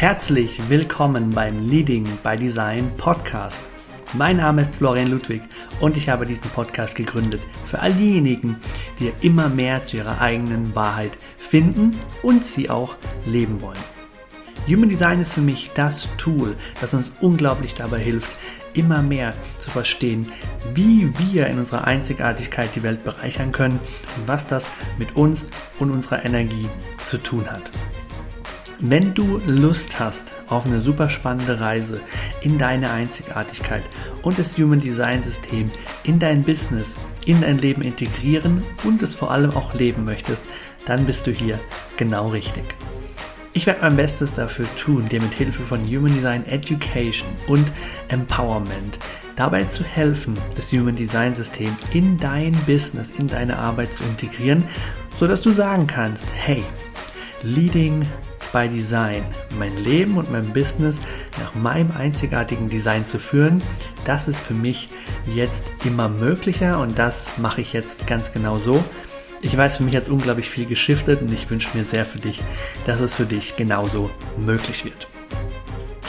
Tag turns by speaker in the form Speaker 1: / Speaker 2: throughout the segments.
Speaker 1: Herzlich willkommen beim Leading by Design Podcast. Mein Name ist Florian Ludwig und ich habe diesen Podcast gegründet für all diejenigen, die immer mehr zu ihrer eigenen Wahrheit finden und sie auch leben wollen. Human Design ist für mich das Tool, das uns unglaublich dabei hilft, immer mehr zu verstehen, wie wir in unserer Einzigartigkeit die Welt bereichern können und was das mit uns und unserer Energie zu tun hat. Wenn du Lust hast auf eine super spannende Reise in deine Einzigartigkeit und das Human Design System in dein Business, in dein Leben integrieren und es vor allem auch leben möchtest, dann bist du hier genau richtig. Ich werde mein Bestes dafür tun, dir mit Hilfe von Human Design Education und Empowerment dabei zu helfen, das Human Design System in dein Business, in deine Arbeit zu integrieren, sodass du sagen kannst, hey, Leading by Design, mein Leben und mein Business nach meinem einzigartigen Design zu führen, das ist für mich jetzt immer möglicher und das mache ich jetzt ganz genau so. Ich weiß, für mich hat es unglaublich viel geschiftet und ich wünsche mir sehr für dich, dass es für dich genauso möglich wird.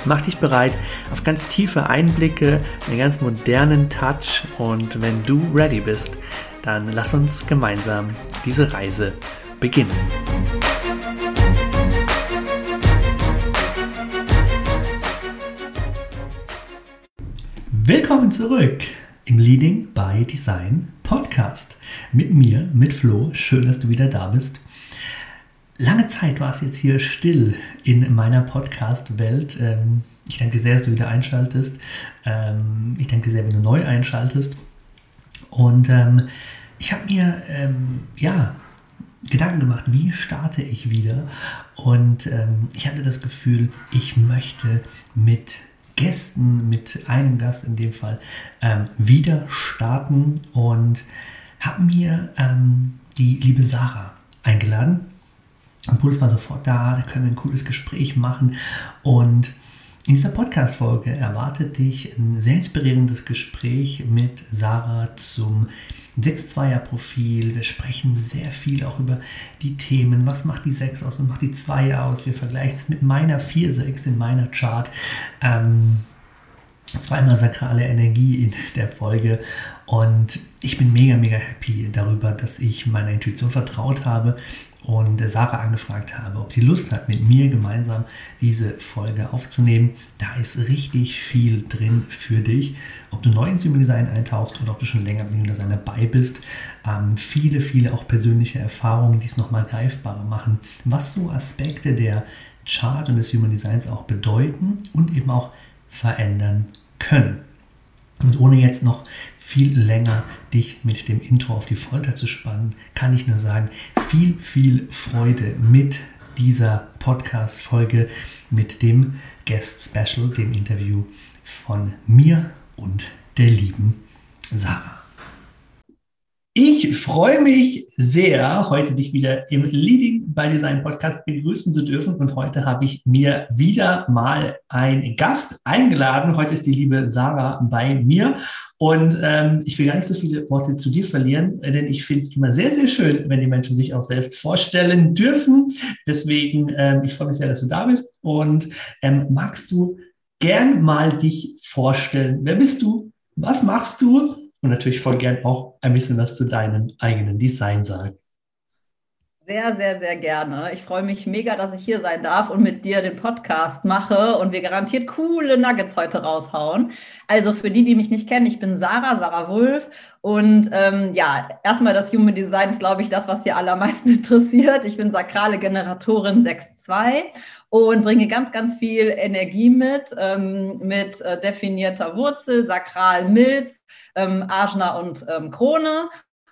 Speaker 1: Mach dich bereit auf ganz tiefe Einblicke, einen ganz modernen Touch und wenn du ready bist, dann lass uns gemeinsam diese Reise beginnen. Willkommen zurück im Leading by Design Podcast. Mit mir, mit Flo. Schön, dass du wieder da bist. Lange Zeit war es jetzt hier still in meiner Podcast-Welt. Ähm, ich danke dir sehr, dass du wieder einschaltest. Ähm, ich danke dir sehr, wenn du neu einschaltest. Und ähm, ich habe mir, ja, Gedanken gemacht, wie starte ich wieder? Und ich hatte das Gefühl, ich möchte mit Gästen, mit einem Gast in dem Fall, ähm, wieder starten und habe mir ähm, die liebe Sarah eingeladen. Impuls war sofort da, da können wir ein cooles Gespräch machen und in dieser Podcast-Folge erwartet dich ein sehr inspirierendes Gespräch mit Sarah zum 6-2er-Profil. Wir sprechen sehr viel auch über die Themen. Was macht die 6 aus? Was macht die 2 aus? Wir vergleichen es mit meiner 4-6 in meiner Chart. Ähm, zweimal sakrale Energie in der Folge und ich bin mega, mega happy darüber, dass ich meiner Intuition vertraut habe und Sarah angefragt habe, ob sie Lust hat, mit mir gemeinsam diese Folge aufzunehmen. Da ist richtig viel drin für dich. Ob du neu ins Human Design eintauchst oder ob du schon länger mit Human Design dabei bist. Ähm, viele, viele auch persönliche Erfahrungen, die es nochmal greifbarer machen, was so Aspekte der Chart und des Human Designs auch bedeuten und eben auch verändern können. Und ohne jetzt noch viel länger dich mit dem Intro auf die Folter zu spannen, kann ich nur sagen, viel, viel Freude mit dieser Podcast-Folge, mit dem Guest Special, dem Interview von mir und der lieben Sarah. Ich freue mich sehr, heute dich wieder im Leading by Design Podcast begrüßen zu dürfen. Und heute habe ich mir wieder mal einen Gast eingeladen. Heute ist die liebe Sarah bei mir. Und ähm, ich will gar nicht so viele Worte zu dir verlieren, denn ich finde es immer sehr, sehr schön, wenn die Menschen sich auch selbst vorstellen dürfen. Deswegen, ähm, ich freue mich sehr, dass du da bist. Und ähm, magst du gern mal dich vorstellen? Wer bist du? Was machst du? Und natürlich voll gern auch ein bisschen was zu deinem eigenen Design sagen.
Speaker 2: Sehr, sehr, sehr gerne. Ich freue mich mega, dass ich hier sein darf und mit dir den Podcast mache und wir garantiert coole Nuggets heute raushauen. Also für die, die mich nicht kennen, ich bin Sarah, Sarah Wulff und ähm, ja, erstmal das Human Design ist, glaube ich, das, was dir allermeisten interessiert. Ich bin sakrale Generatorin 6.2 und bringe ganz, ganz viel Energie mit, ähm, mit äh, definierter Wurzel, Sakral, Milz, ähm, Ajna und ähm, Krone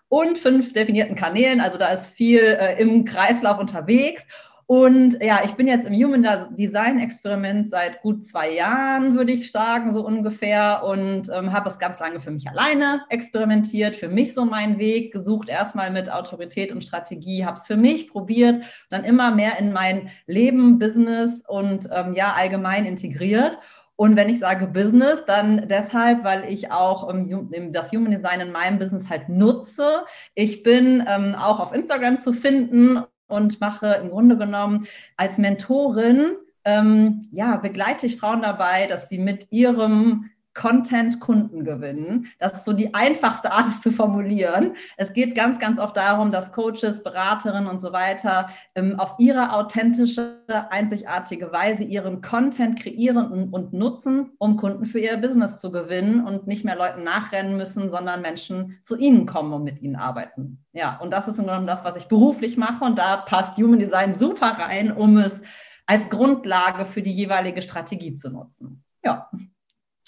Speaker 2: und fünf definierten Kanälen. Also da ist viel äh, im Kreislauf unterwegs. Und ja, ich bin jetzt im Human Design Experiment seit gut zwei Jahren, würde ich sagen, so ungefähr. Und ähm, habe es ganz lange für mich alleine experimentiert, für mich so meinen Weg gesucht, erstmal mit Autorität und Strategie, habe es für mich probiert, dann immer mehr in mein Leben, Business und ähm, ja, allgemein integriert. Und wenn ich sage Business, dann deshalb, weil ich auch ähm, das Human Design in meinem Business halt nutze. Ich bin ähm, auch auf Instagram zu finden und mache im Grunde genommen als Mentorin, ähm, ja, begleite ich Frauen dabei, dass sie mit ihrem Content Kunden gewinnen. Das ist so die einfachste Art, es zu formulieren. Es geht ganz, ganz oft darum, dass Coaches, Beraterinnen und so weiter ähm, auf ihre authentische, einzigartige Weise ihren Content kreieren und, und, nutzen, um Kunden für ihr Business zu gewinnen und nicht mehr Leuten nachrennen müssen, sondern Menschen zu ihnen kommen und mit ihnen arbeiten. Ja, und das ist im Grunde das, was ich beruflich mache. Und da passt Human Design super rein, um es als Grundlage für die jeweilige Strategie zu nutzen. Ja.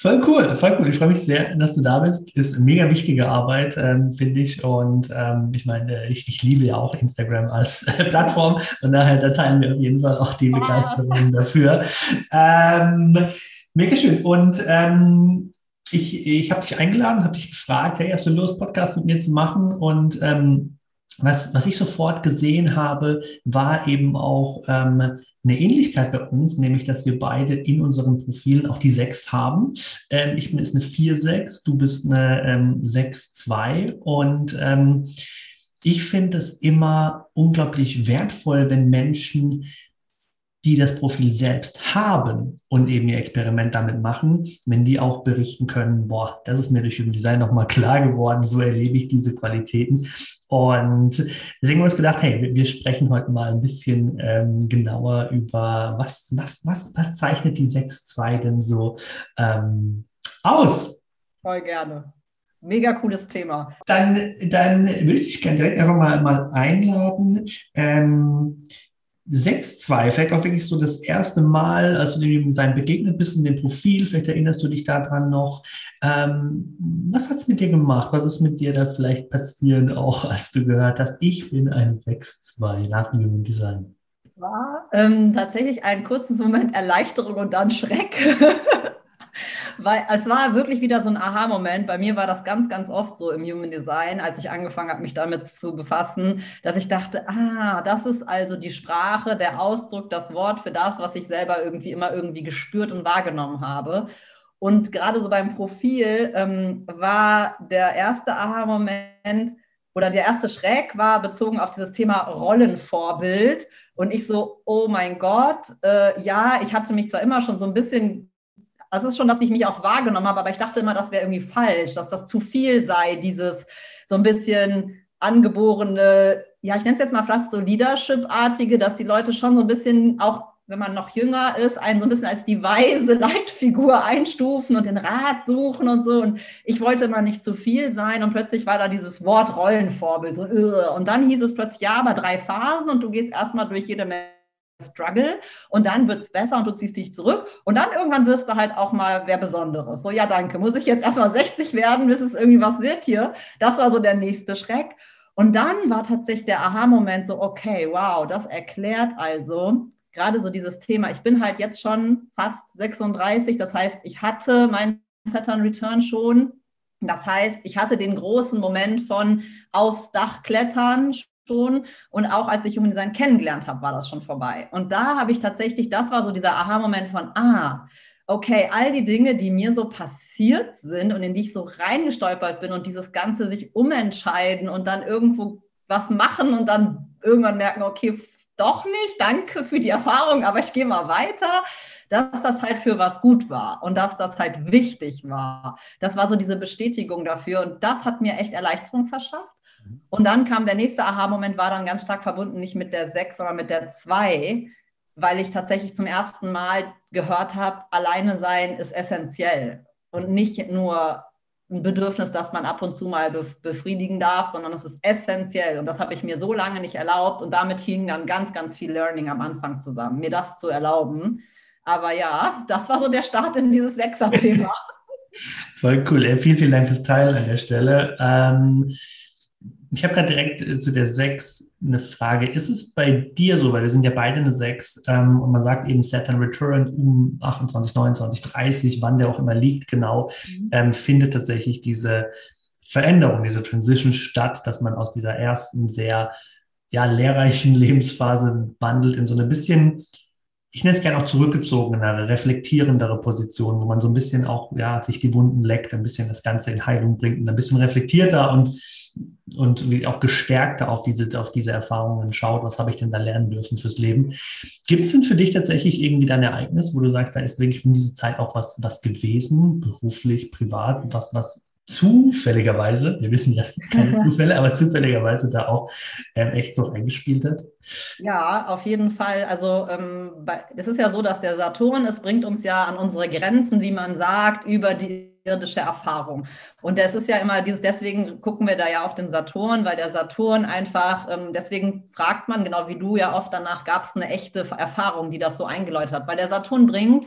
Speaker 1: Voll cool, voll cool. Ich freue mich sehr, dass du da bist. Ist eine mega wichtige Arbeit, ähm, finde ich. Und ähm, ich meine, ich, ich, liebe ja auch Instagram als äh, Plattform. Und daher da teilen wir auf jeden Fall auch die Begeisterung dafür. Ähm, mega schön. Und ähm, ich, ich habe dich eingeladen, habe dich gefragt, hey, hast du Lust, Podcast mit mir zu machen? Und ähm, was, was ich sofort gesehen habe, war eben auch ähm, eine Ähnlichkeit bei uns, nämlich dass wir beide in unseren Profilen auch die 6 haben. Ähm, ich bin jetzt eine 4-6, du bist eine ähm, 6-2 und ähm, ich finde es immer unglaublich wertvoll, wenn Menschen die das Profil selbst haben und eben ihr Experiment damit machen, wenn die auch berichten können, boah, das ist mir durch Human Design nochmal klar geworden, so erlebe ich diese Qualitäten. Und deswegen haben wir uns gedacht, hey, wir sprechen heute mal ein bisschen ähm, genauer über, was, was, was, was zeichnet die 6.2 denn so ähm, aus?
Speaker 2: Voll gerne. Mega cooles Thema.
Speaker 1: Dann, dann würde ich dich gerne direkt einfach mal, mal einladen. Ähm, 6-2, vielleicht auch wirklich so das erste Mal, als du dem sein begegnet bist in dem Profil, vielleicht erinnerst du dich daran noch. Ähm, was hat es mit dir gemacht? Was ist mit dir da vielleicht passiert, auch als du gehört hast, ich bin ein 6-2 nach dem Design?
Speaker 2: War ähm, tatsächlich einen kurzen Moment Erleichterung und dann Schreck. Weil es war wirklich wieder so ein Aha-Moment. Bei mir war das ganz, ganz oft so im Human Design, als ich angefangen habe, mich damit zu befassen, dass ich dachte, ah, das ist also die Sprache, der Ausdruck, das Wort für das, was ich selber irgendwie immer irgendwie gespürt und wahrgenommen habe. Und gerade so beim Profil ähm, war der erste Aha-Moment oder der erste Schreck war bezogen auf dieses Thema Rollenvorbild. Und ich so, oh mein Gott, äh, ja, ich hatte mich zwar immer schon so ein bisschen das ist schon, dass ich mich auch wahrgenommen habe, aber ich dachte immer, das wäre irgendwie falsch, dass das zu viel sei, dieses so ein bisschen angeborene, ja, ich nenne es jetzt mal fast so Leadership-artige, dass die Leute schon so ein bisschen auch wenn man noch jünger ist, einen so ein bisschen als die weise Leitfigur einstufen und den Rat suchen und so. Und ich wollte immer nicht zu viel sein und plötzlich war da dieses Wort Rollenvorbild. So, und dann hieß es plötzlich, ja, aber drei Phasen und du gehst erstmal durch jede Menge Struggle und dann wird es besser und du ziehst dich zurück und dann irgendwann wirst du halt auch mal wer Besonderes. So, ja, danke, muss ich jetzt erstmal 60 werden, bis es irgendwie was wird hier? Das war so der nächste Schreck. Und dann war tatsächlich der Aha-Moment so, okay, wow, das erklärt also gerade so dieses Thema. Ich bin halt jetzt schon fast 36, das heißt, ich hatte mein Saturn Return schon. Das heißt, ich hatte den großen Moment von aufs Dach klettern, schon. Und auch als ich Human Design kennengelernt habe, war das schon vorbei. Und da habe ich tatsächlich, das war so dieser Aha-Moment von, ah, okay, all die Dinge, die mir so passiert sind und in die ich so reingestolpert bin und dieses Ganze sich umentscheiden und dann irgendwo was machen und dann irgendwann merken, okay, doch nicht, danke für die Erfahrung, aber ich gehe mal weiter, dass das halt für was gut war und dass das halt wichtig war. Das war so diese Bestätigung dafür und das hat mir echt Erleichterung verschafft. Und dann kam der nächste Aha-Moment, war dann ganz stark verbunden, nicht mit der 6, sondern mit der 2, weil ich tatsächlich zum ersten Mal gehört habe, alleine sein ist essentiell und nicht nur ein Bedürfnis, das man ab und zu mal befriedigen darf, sondern es ist essentiell. Und das habe ich mir so lange nicht erlaubt. Und damit hing dann ganz, ganz viel Learning am Anfang zusammen, mir das zu erlauben. Aber ja, das war so der Start in dieses Sechser-Thema.
Speaker 1: Voll cool. Vielen, vielen Dank fürs Teil an der Stelle. Ähm, ich habe gerade direkt äh, zu der 6 eine Frage. Ist es bei dir so, weil wir sind ja beide eine 6 ähm, und man sagt eben Saturn Return um 28, 29, 30, wann der auch immer liegt, genau, mhm. ähm, findet tatsächlich diese Veränderung, diese Transition statt, dass man aus dieser ersten sehr ja, lehrreichen Lebensphase wandelt in so eine bisschen ich nenne es gerne auch zurückgezogenere, reflektierendere Position, wo man so ein bisschen auch ja, sich die Wunden leckt, ein bisschen das Ganze in Heilung bringt und ein bisschen reflektierter und, und auch gestärkter auf diese, auf diese Erfahrungen schaut, was habe ich denn da lernen dürfen fürs Leben. Gibt es denn für dich tatsächlich irgendwie dein Ereignis, wo du sagst, da ist wirklich in dieser Zeit auch was, was gewesen, beruflich, privat, was, was zufälligerweise, wir wissen ja, es gibt keine Zufälle, aber zufälligerweise da auch ähm, echt so eingespielt hat?
Speaker 2: Ja, auf jeden Fall. Also ähm, bei, es ist ja so, dass der Saturn, es bringt uns ja an unsere Grenzen, wie man sagt, über die irdische Erfahrung. Und das ist ja immer dieses, deswegen gucken wir da ja auf den Saturn, weil der Saturn einfach, ähm, deswegen fragt man, genau wie du ja oft danach, gab es eine echte Erfahrung, die das so eingeläutet hat. Weil der Saturn bringt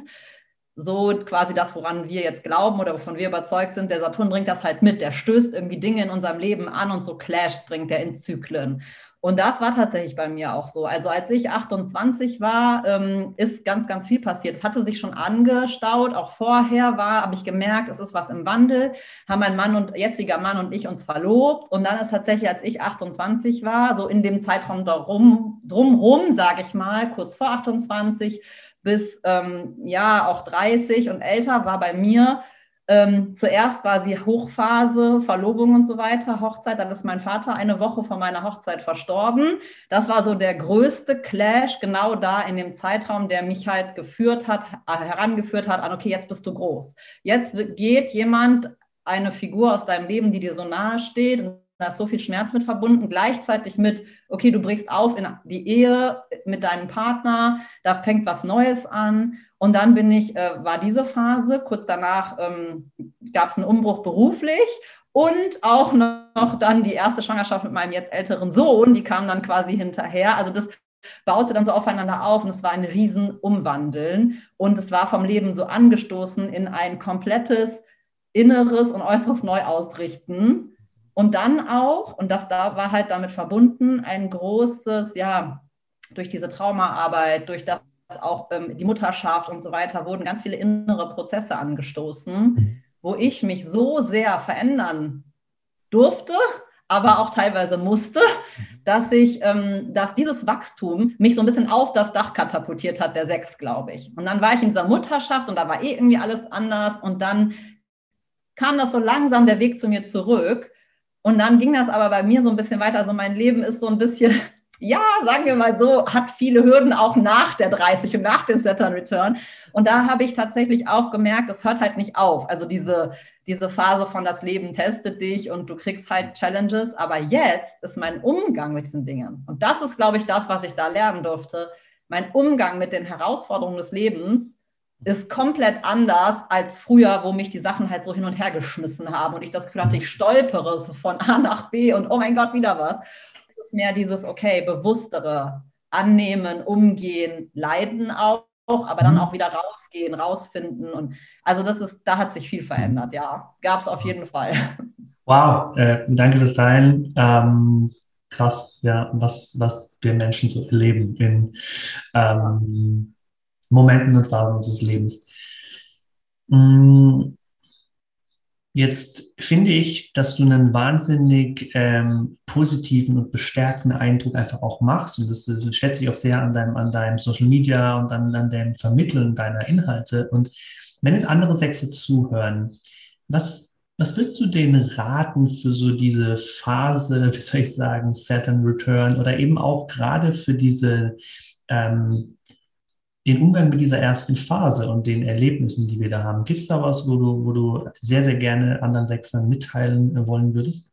Speaker 2: so quasi das, woran wir jetzt glauben oder wovon wir überzeugt sind. Der Saturn bringt das halt mit. Der stößt irgendwie Dinge in unserem Leben an und so Clashs bringt er in Zyklen. Und das war tatsächlich bei mir auch so. Also als ich 28 war, ähm, ist ganz, ganz viel passiert. Es hatte sich schon angestaut. Auch vorher war, habe ich gemerkt, es ist was im Wandel. Haben mein Mann und jetziger Mann und ich uns verlobt. Und dann ist tatsächlich, als ich 28 war, so in dem Zeitraum darum, drumrum, sage ich mal, kurz vor 28, bis ähm, ja auch 30 und älter war bei mir. Ähm, zuerst war sie Hochphase, Verlobung und so weiter, Hochzeit. Dann ist mein Vater eine Woche vor meiner Hochzeit verstorben. Das war so der größte Clash, genau da in dem Zeitraum, der mich halt geführt hat, äh, herangeführt hat an, okay, jetzt bist du groß. Jetzt geht jemand, eine Figur aus deinem Leben, die dir so nahe steht da ist so viel Schmerz mit verbunden, gleichzeitig mit, okay, du brichst auf in die Ehe mit deinem Partner, da fängt was Neues an. Und dann bin ich, äh, war diese Phase, kurz danach ähm, gab es einen Umbruch beruflich und auch noch dann die erste Schwangerschaft mit meinem jetzt älteren Sohn, die kam dann quasi hinterher. Also das baute dann so aufeinander auf und es war ein Riesenumwandeln und es war vom Leben so angestoßen in ein komplettes inneres und äußeres Neuausrichten und dann auch, und das da war halt damit verbunden, ein großes, ja, durch diese Traumaarbeit, durch das auch ähm, die Mutterschaft und so weiter, wurden ganz viele innere Prozesse angestoßen, wo ich mich so sehr verändern durfte, aber auch teilweise musste, dass ich, ähm, dass dieses Wachstum mich so ein bisschen auf das Dach katapultiert hat, der Sechs, glaube ich. Und dann war ich in dieser Mutterschaft und da war eh irgendwie alles anders und dann kam das so langsam der Weg zu mir zurück und dann ging das aber bei mir so ein bisschen weiter. Also mein Leben ist so ein bisschen, ja, sagen wir mal so, hat viele Hürden auch nach der 30 und nach dem Saturn Return. Und da habe ich tatsächlich auch gemerkt, es hört halt nicht auf. Also diese, diese Phase von das Leben testet dich und du kriegst halt Challenges. Aber jetzt ist mein Umgang mit diesen Dingen. Und das ist, glaube ich, das, was ich da lernen durfte. Mein Umgang mit den Herausforderungen des Lebens ist komplett anders als früher, wo mich die Sachen halt so hin und her geschmissen haben und ich das Gefühl hatte, ich stolpere so von A nach B und oh mein Gott, wieder was. Es ist mehr dieses, okay, bewusstere Annehmen, Umgehen, Leiden auch, aber dann mhm. auch wieder rausgehen, rausfinden. Und also das ist, da hat sich viel verändert, ja. Gab es auf jeden Fall.
Speaker 1: Wow, äh, danke fürs Teilen. Ähm, krass, ja, was, was wir Menschen so erleben in ähm, Momenten und Phasen unseres Lebens. Mm, jetzt finde ich, dass du einen wahnsinnig ähm, positiven und bestärkten Eindruck einfach auch machst. Und das, das schätze ich auch sehr an deinem, an deinem Social Media und an, an dem Vermitteln deiner Inhalte. Und wenn es andere Sechse zuhören, was, was willst du denen raten für so diese Phase, wie soll ich sagen, Saturn Return oder eben auch gerade für diese ähm, den Umgang mit dieser ersten Phase und den Erlebnissen, die wir da haben. Gibt es da was, wo du, wo du sehr, sehr gerne anderen Sechsern mitteilen wollen würdest?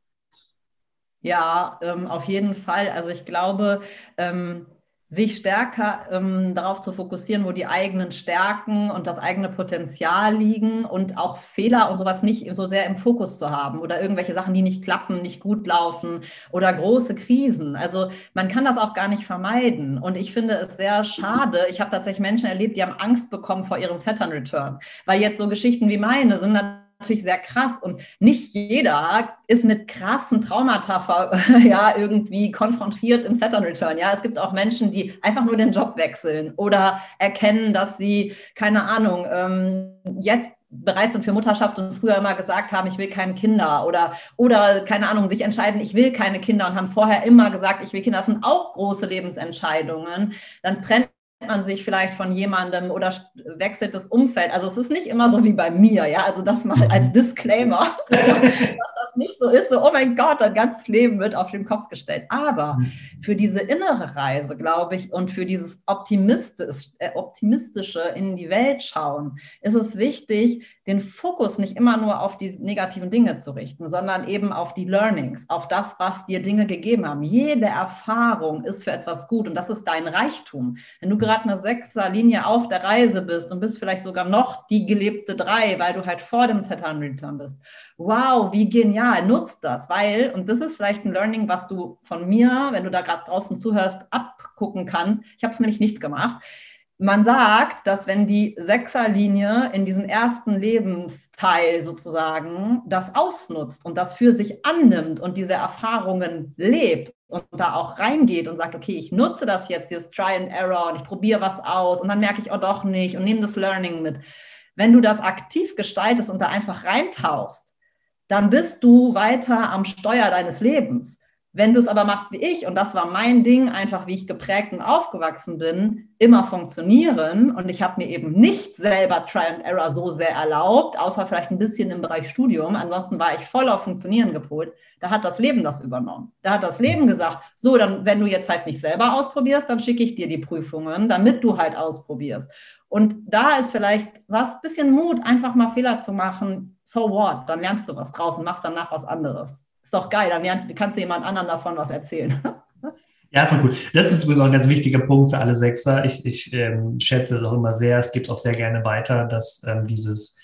Speaker 2: Ja, ähm, auf jeden Fall. Also ich glaube, ähm, sich stärker ähm, darauf zu fokussieren, wo die eigenen Stärken und das eigene Potenzial liegen und auch Fehler und sowas nicht so sehr im Fokus zu haben oder irgendwelche Sachen, die nicht klappen, nicht gut laufen oder große Krisen. Also man kann das auch gar nicht vermeiden. Und ich finde es sehr schade. Ich habe tatsächlich Menschen erlebt, die haben Angst bekommen vor ihrem Saturn Return, weil jetzt so Geschichten wie meine sind natürlich natürlich sehr krass und nicht jeder ist mit krassen Traumata ja, irgendwie konfrontiert im Saturn Return. Ja, es gibt auch Menschen, die einfach nur den Job wechseln oder erkennen, dass sie, keine Ahnung, ähm, jetzt bereit sind für Mutterschaft und früher immer gesagt haben, ich will keine Kinder oder, oder keine Ahnung, sich entscheiden, ich will keine Kinder und haben vorher immer gesagt, ich will Kinder. Das sind auch große Lebensentscheidungen. Dann trennt man sich vielleicht von jemandem oder wechselt das Umfeld. Also es ist nicht immer so wie bei mir, ja. Also das mal als mhm. Disclaimer, dass das nicht so ist, so, oh mein Gott, dein ganzes Leben wird auf den Kopf gestellt. Aber mhm. für diese innere Reise, glaube ich, und für dieses optimistisch, äh, optimistische in die Welt schauen, ist es wichtig, den Fokus nicht immer nur auf die negativen Dinge zu richten, sondern eben auf die Learnings, auf das, was dir Dinge gegeben haben. Jede Erfahrung ist für etwas gut und das ist dein Reichtum. Wenn du gerade eine Sechserlinie auf der Reise bist und bist vielleicht sogar noch die gelebte Drei, weil du halt vor dem Saturn Return bist. Wow, wie genial, nutzt das, weil, und das ist vielleicht ein Learning, was du von mir, wenn du da gerade draußen zuhörst, abgucken kannst. Ich habe es nämlich nicht gemacht man sagt, dass wenn die Sechserlinie in diesem ersten Lebensteil sozusagen das ausnutzt und das für sich annimmt und diese Erfahrungen lebt und da auch reingeht und sagt, okay, ich nutze das jetzt, dieses Try and Error und ich probiere was aus und dann merke ich, oh doch nicht und nehme das Learning mit. Wenn du das aktiv gestaltest und da einfach reintauchst, dann bist du weiter am Steuer deines Lebens. Wenn du es aber machst wie ich, und das war mein Ding, einfach wie ich geprägt und aufgewachsen bin, immer funktionieren. Und ich habe mir eben nicht selber Try and Error so sehr erlaubt, außer vielleicht ein bisschen im Bereich Studium. Ansonsten war ich voll auf Funktionieren gepolt. Da hat das Leben das übernommen. Da hat das Leben gesagt, so, dann, wenn du jetzt halt nicht selber ausprobierst, dann schicke ich dir die Prüfungen, damit du halt ausprobierst. Und da ist vielleicht was, bisschen Mut, einfach mal Fehler zu machen. So what? Dann lernst du was draußen, machst danach was anderes ist doch geil, dann kannst du jemand anderen davon was erzählen.
Speaker 1: Ja, voll gut. Das ist übrigens auch ein ganz wichtiger Punkt für alle Sechser. Ich, ich ähm, schätze es auch immer sehr, es gibt auch sehr gerne weiter, dass ähm, dieses,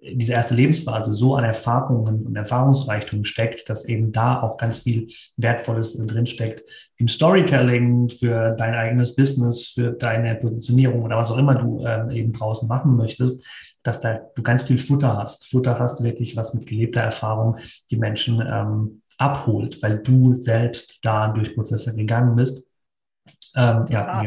Speaker 1: diese erste Lebensphase so an Erfahrungen und Erfahrungsreichtum steckt, dass eben da auch ganz viel Wertvolles drinsteckt im Storytelling für dein eigenes Business, für deine Positionierung oder was auch immer du ähm, eben draußen machen möchtest dass da du ganz viel Futter hast. Futter hast wirklich was mit gelebter Erfahrung die Menschen ähm, abholt, weil du selbst da durch Prozesse gegangen bist.
Speaker 2: Ähm, ja,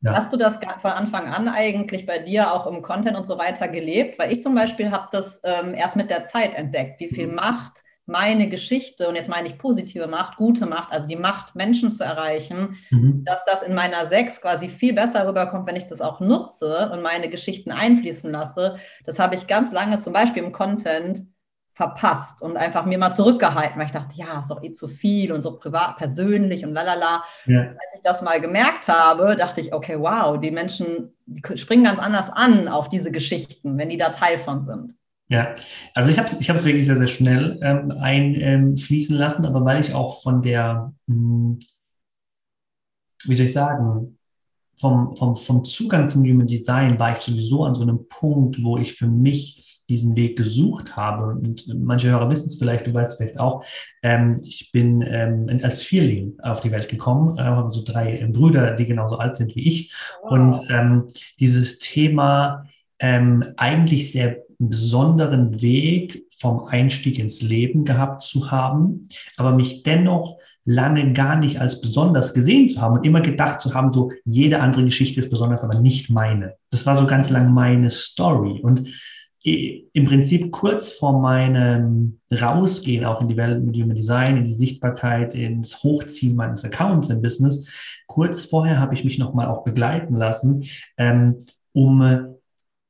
Speaker 2: ja. Hast du das von Anfang an eigentlich bei dir auch im Content und so weiter gelebt? Weil ich zum Beispiel habe das ähm, erst mit der Zeit entdeckt, wie viel mhm. Macht meine Geschichte, und jetzt meine ich positive Macht, gute Macht, also die Macht, Menschen zu erreichen, mhm. dass das in meiner Sechs quasi viel besser rüberkommt, wenn ich das auch nutze und meine Geschichten einfließen lasse. Das habe ich ganz lange zum Beispiel im Content verpasst und einfach mir mal zurückgehalten, weil ich dachte, ja, ist doch eh zu viel und so privat, persönlich und lalala. Ja. Als ich das mal gemerkt habe, dachte ich, okay, wow, die Menschen die springen ganz anders an auf diese Geschichten, wenn die da Teil von sind.
Speaker 1: Ja, also ich habe es ich wirklich sehr, sehr schnell ähm, einfließen ähm, lassen, aber weil ich auch von der, mh, hm, wie soll ich sagen, vom, vom, vom Zugang zum Human Design war ich sowieso an so einem Punkt, wo ich für mich diesen Weg gesucht habe. Und manche Hörer wissen es vielleicht, du weißt vielleicht auch, ähm, ich bin ähm, als Vierling auf die Welt gekommen, äh, habe so drei äh, Brüder, die genauso alt sind wie ich. Wow. Und ähm, dieses Thema ähm, eigentlich sehr einen besonderen Weg vom Einstieg ins Leben gehabt zu haben, aber mich dennoch lange gar nicht als besonders gesehen zu haben und immer gedacht zu haben, so jede andere Geschichte ist besonders, aber nicht meine. Das war so ganz lang meine Story. Und im Prinzip kurz vor meinem Rausgehen auch in die Welt mit Human Design, in die Sichtbarkeit, ins Hochziehen meines Accounts im Business, kurz vorher habe ich mich nochmal auch begleiten lassen, ähm, um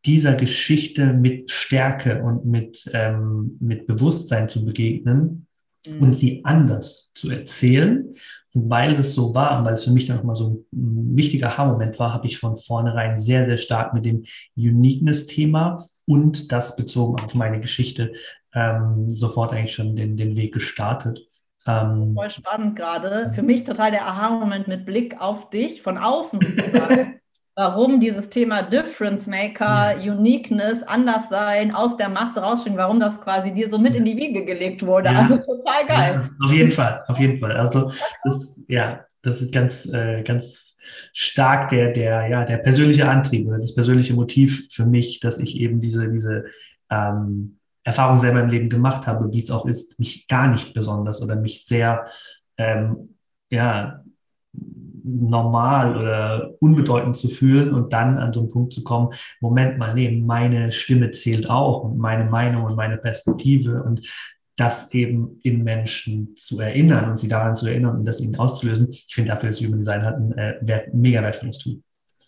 Speaker 1: dieser Geschichte mit Stärke und mit, ähm, mit Bewusstsein zu begegnen mhm. und sie anders zu erzählen. Und weil es so war und weil es für mich dann nochmal so ein wichtiger Aha-Moment war, habe ich von vornherein sehr, sehr stark mit dem Uniqueness-Thema und das bezogen auf meine Geschichte ähm, sofort eigentlich schon den, den Weg gestartet.
Speaker 2: Ähm, Voll spannend gerade. Für mich total der Aha-Moment mit Blick auf dich von außen sozusagen. warum dieses Thema Difference Maker. Uniqueness, anders sein, aus der Masse rausspringen, warum das quasi dir so mit in die Wiege gelegt wurde. Ja. Also total geil.
Speaker 1: Ja, auf jeden Fall, auf jeden Fall. Also das, ja, das ist ganz, äh, ganz stark der, der, ja, der persönliche Antrieb oder das persönliche Motiv für mich, dass ich eben diese, diese ähm, Erfahrung selber im Leben gemacht habe, wie es auch ist, mich gar nicht besonders oder mich sehr ähm, ja, normal oder unbedeutend zu fühlen und dann an so einen Punkt zu kommen, Moment mal, nee, meine Stimme zählt auch und meine Meinung und meine Perspektive und das eben in Menschen zu erinnern und sie daran zu erinnern und das ihnen auszulösen. Ich finde, dafür ist Human Design halt ein äh, wert, mega wertvolles Tool.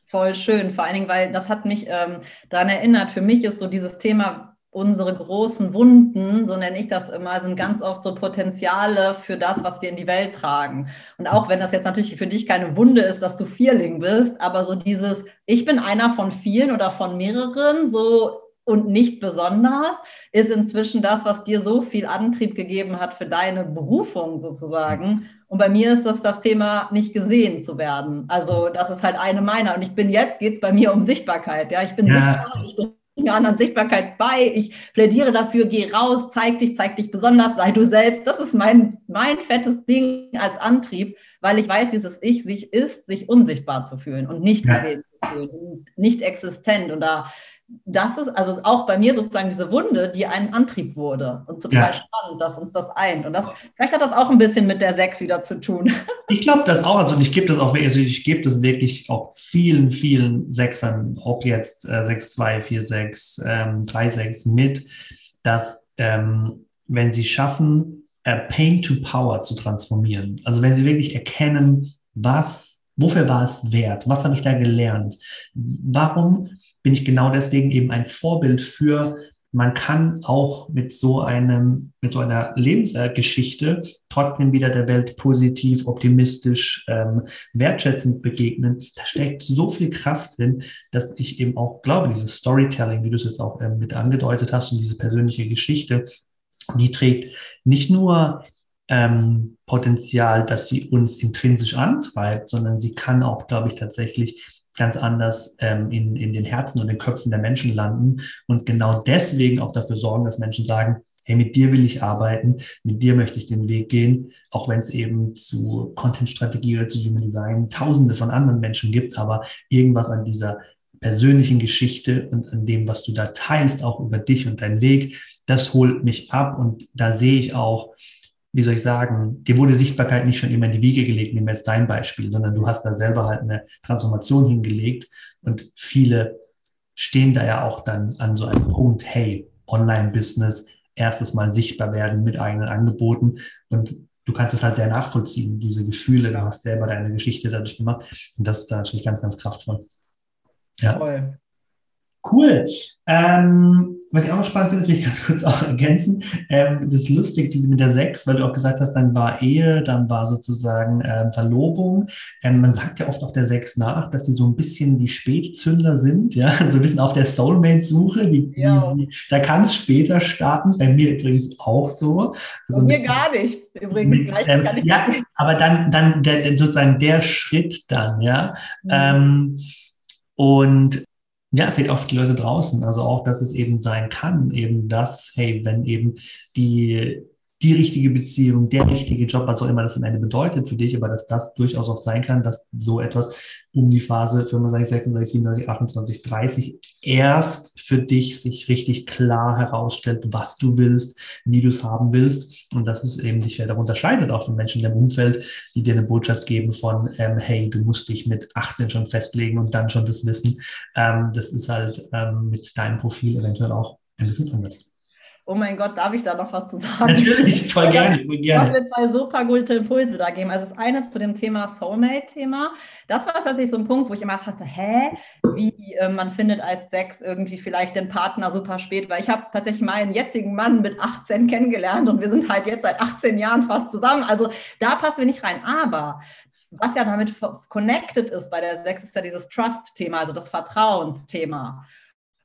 Speaker 2: Voll schön, vor allen Dingen, weil das hat mich ähm, daran erinnert, für mich ist so dieses Thema, unsere großen Wunden, so nenne ich das immer, sind ganz oft so Potenziale für das, was wir in die Welt tragen. Und auch wenn das jetzt natürlich für dich keine Wunde ist, dass du Vierling bist, aber so dieses, ich bin einer von vielen oder von mehreren, so und nicht besonders, ist inzwischen das, was dir so viel Antrieb gegeben hat für deine Berufung sozusagen. Und bei mir ist das das Thema, nicht gesehen zu werden. Also das ist halt eine meiner. Und ich bin jetzt, geht es bei mir um Sichtbarkeit. Ja, ich bin ja. sichtbar, ich bringe anderen Sichtbarkeit bei. Ich plädiere dafür, geh raus, zeig dich, zeig dich besonders, sei du selbst. Das ist mein, mein fettes Ding als Antrieb, weil ich weiß, wie es ist, sich ist, sich unsichtbar zu fühlen und nicht gesehen ja. zu fühlen nicht existent. Und da das ist also auch bei mir sozusagen diese Wunde, die ein Antrieb wurde. Und total ja. spannend, dass uns das eint. Und das, vielleicht hat das auch ein bisschen mit der Sechs wieder zu tun.
Speaker 1: Ich glaube das auch. Also ich gebe das auch, also ich gebe das wirklich auch vielen, vielen Sechsern, ob jetzt äh, 6, 2, 4, 6, ähm, 3, 6 mit, dass ähm, wenn sie schaffen, äh, Pain to Power zu transformieren, also wenn sie wirklich erkennen, was, wofür war es wert, was habe ich da gelernt, warum bin ich genau deswegen eben ein Vorbild für, man kann auch mit so einem, mit so einer Lebensgeschichte trotzdem wieder der Welt positiv, optimistisch, ähm, wertschätzend begegnen. Da steckt so viel Kraft drin, dass ich eben auch glaube, dieses Storytelling, wie du es jetzt auch ähm, mit angedeutet hast und diese persönliche Geschichte, die trägt nicht nur ähm, Potenzial, dass sie uns intrinsisch antreibt, sondern sie kann auch, glaube ich, tatsächlich ganz anders ähm, in, in den Herzen und den Köpfen der Menschen landen und genau deswegen auch dafür sorgen, dass Menschen sagen, hey, mit dir will ich arbeiten, mit dir möchte ich den Weg gehen, auch wenn es eben zu Content-Strategie oder zu Human Design tausende von anderen Menschen gibt, aber irgendwas an dieser persönlichen Geschichte und an dem, was du da teilst, auch über dich und deinen Weg, das holt mich ab und da sehe ich auch, wie soll ich sagen, dir wurde Sichtbarkeit nicht schon immer in die Wiege gelegt, nehmen wir jetzt dein Beispiel, sondern du hast da selber halt eine Transformation hingelegt und viele stehen da ja auch dann an so einem Punkt, hey, Online-Business, erstes Mal sichtbar werden mit eigenen Angeboten und du kannst es halt sehr nachvollziehen, diese Gefühle, du hast selber deine Geschichte dadurch gemacht und das ist da natürlich ganz, ganz kraftvoll. Ja. Toll. Cool. Ähm, was ich auch noch spannend finde, das will ich ganz kurz auch ergänzen. Ähm, das ist lustig mit der Sechs, weil du auch gesagt hast, dann war Ehe, dann war sozusagen ähm, Verlobung. Ähm, man sagt ja oft auch der Sechs nach, dass die so ein bisschen die Spätzünder sind, ja, so ein bisschen auf der Soulmate-Suche. Ja. da kann es später starten. Bei mir übrigens auch so.
Speaker 2: Also Bei mir mit, gar nicht. Übrigens
Speaker 1: mit, gleich ähm, Ja, aber dann, dann der, sozusagen der Schritt dann, ja. Mhm. Ähm, und ja, vielleicht auch für die Leute draußen. Also auch, dass es eben sein kann, eben das, hey, wenn eben die, die richtige Beziehung, der richtige Job, was auch immer das am Ende bedeutet für dich, aber dass das durchaus auch sein kann, dass so etwas um die Phase 65, 36, 37, 28, 30 erst für dich sich richtig klar herausstellt, was du willst, wie du es haben willst und dass es eben dich darunter unterscheidet auch von Menschen in deinem Umfeld, die dir eine Botschaft geben von, ähm, hey, du musst dich mit 18 schon festlegen und dann schon das wissen. Ähm, das ist halt ähm, mit deinem Profil eventuell auch ein bisschen anders.
Speaker 2: Oh mein Gott, darf ich da noch was zu sagen?
Speaker 1: Natürlich, voll gerne, voll gerne.
Speaker 2: Ich mir zwei super gute Impulse da geben. Also das eine zu dem Thema Soulmate-Thema. Das war tatsächlich so ein Punkt, wo ich immer dachte, hä, wie äh, man findet als Sex irgendwie vielleicht den Partner super spät, weil ich habe tatsächlich meinen jetzigen Mann mit 18 kennengelernt und wir sind halt jetzt seit 18 Jahren fast zusammen. Also da passen wir nicht rein. Aber was ja damit connected ist bei der Sex, ist ja dieses Trust-Thema, also das Vertrauensthema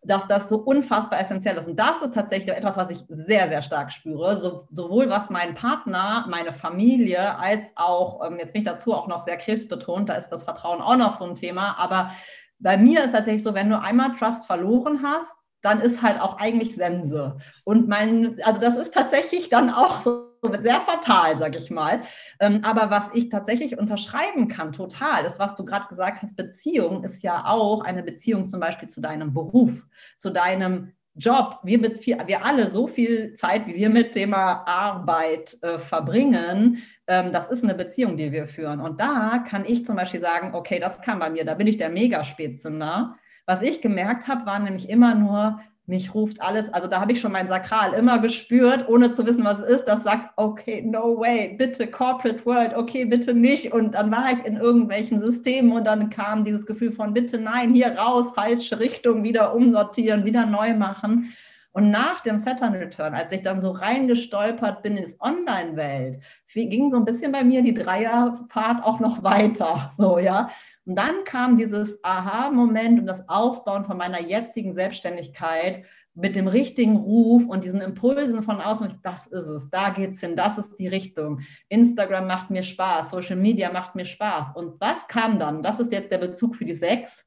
Speaker 2: dass das so unfassbar essentiell ist. Und das ist tatsächlich etwas, was ich sehr, sehr stark spüre, so, sowohl was meinen Partner, meine Familie, als auch, ähm, jetzt bin ich dazu auch noch sehr krebsbetont, da ist das Vertrauen auch noch so ein Thema, aber bei mir ist tatsächlich so, wenn du einmal Trust verloren hast, dann ist halt auch eigentlich Sense. Und mein, also das ist tatsächlich dann auch so sehr fatal, sag ich mal. Ähm, aber was ich tatsächlich unterschreiben kann, total, ist, was du gerade gesagt hast, Beziehung ist ja auch eine Beziehung zum Beispiel zu deinem Beruf, zu deinem Job. Wir, wir alle so viel Zeit, wie wir mit Thema Arbeit äh, verbringen, ähm, das ist eine Beziehung, die wir führen. Und da kann ich zum Beispiel sagen, okay, das kann bei mir, da bin ich der Megaspätzünder. Was ich gemerkt habe, war nämlich immer nur, mich ruft alles, also da habe ich schon mein Sakral immer gespürt, ohne zu wissen, was es ist, das sagt, okay, no way, bitte Corporate World, okay, bitte nicht. Und dann war ich in irgendwelchen Systemen und dann kam dieses Gefühl von, bitte nein, hier raus, falsche Richtung, wieder umsortieren, wieder neu machen. Und nach dem Saturn Return, als ich dann so reingestolpert bin in die Online-Welt, ging so ein bisschen bei mir die Dreierfahrt auch noch weiter. So, ja. Und dann kam dieses Aha-Moment und das Aufbauen von meiner jetzigen Selbstständigkeit mit dem richtigen Ruf und diesen Impulsen von außen. Und das ist es, da geht es hin, das ist die Richtung. Instagram macht mir Spaß, Social Media macht mir Spaß. Und was kam dann? Das ist jetzt der Bezug für die sechs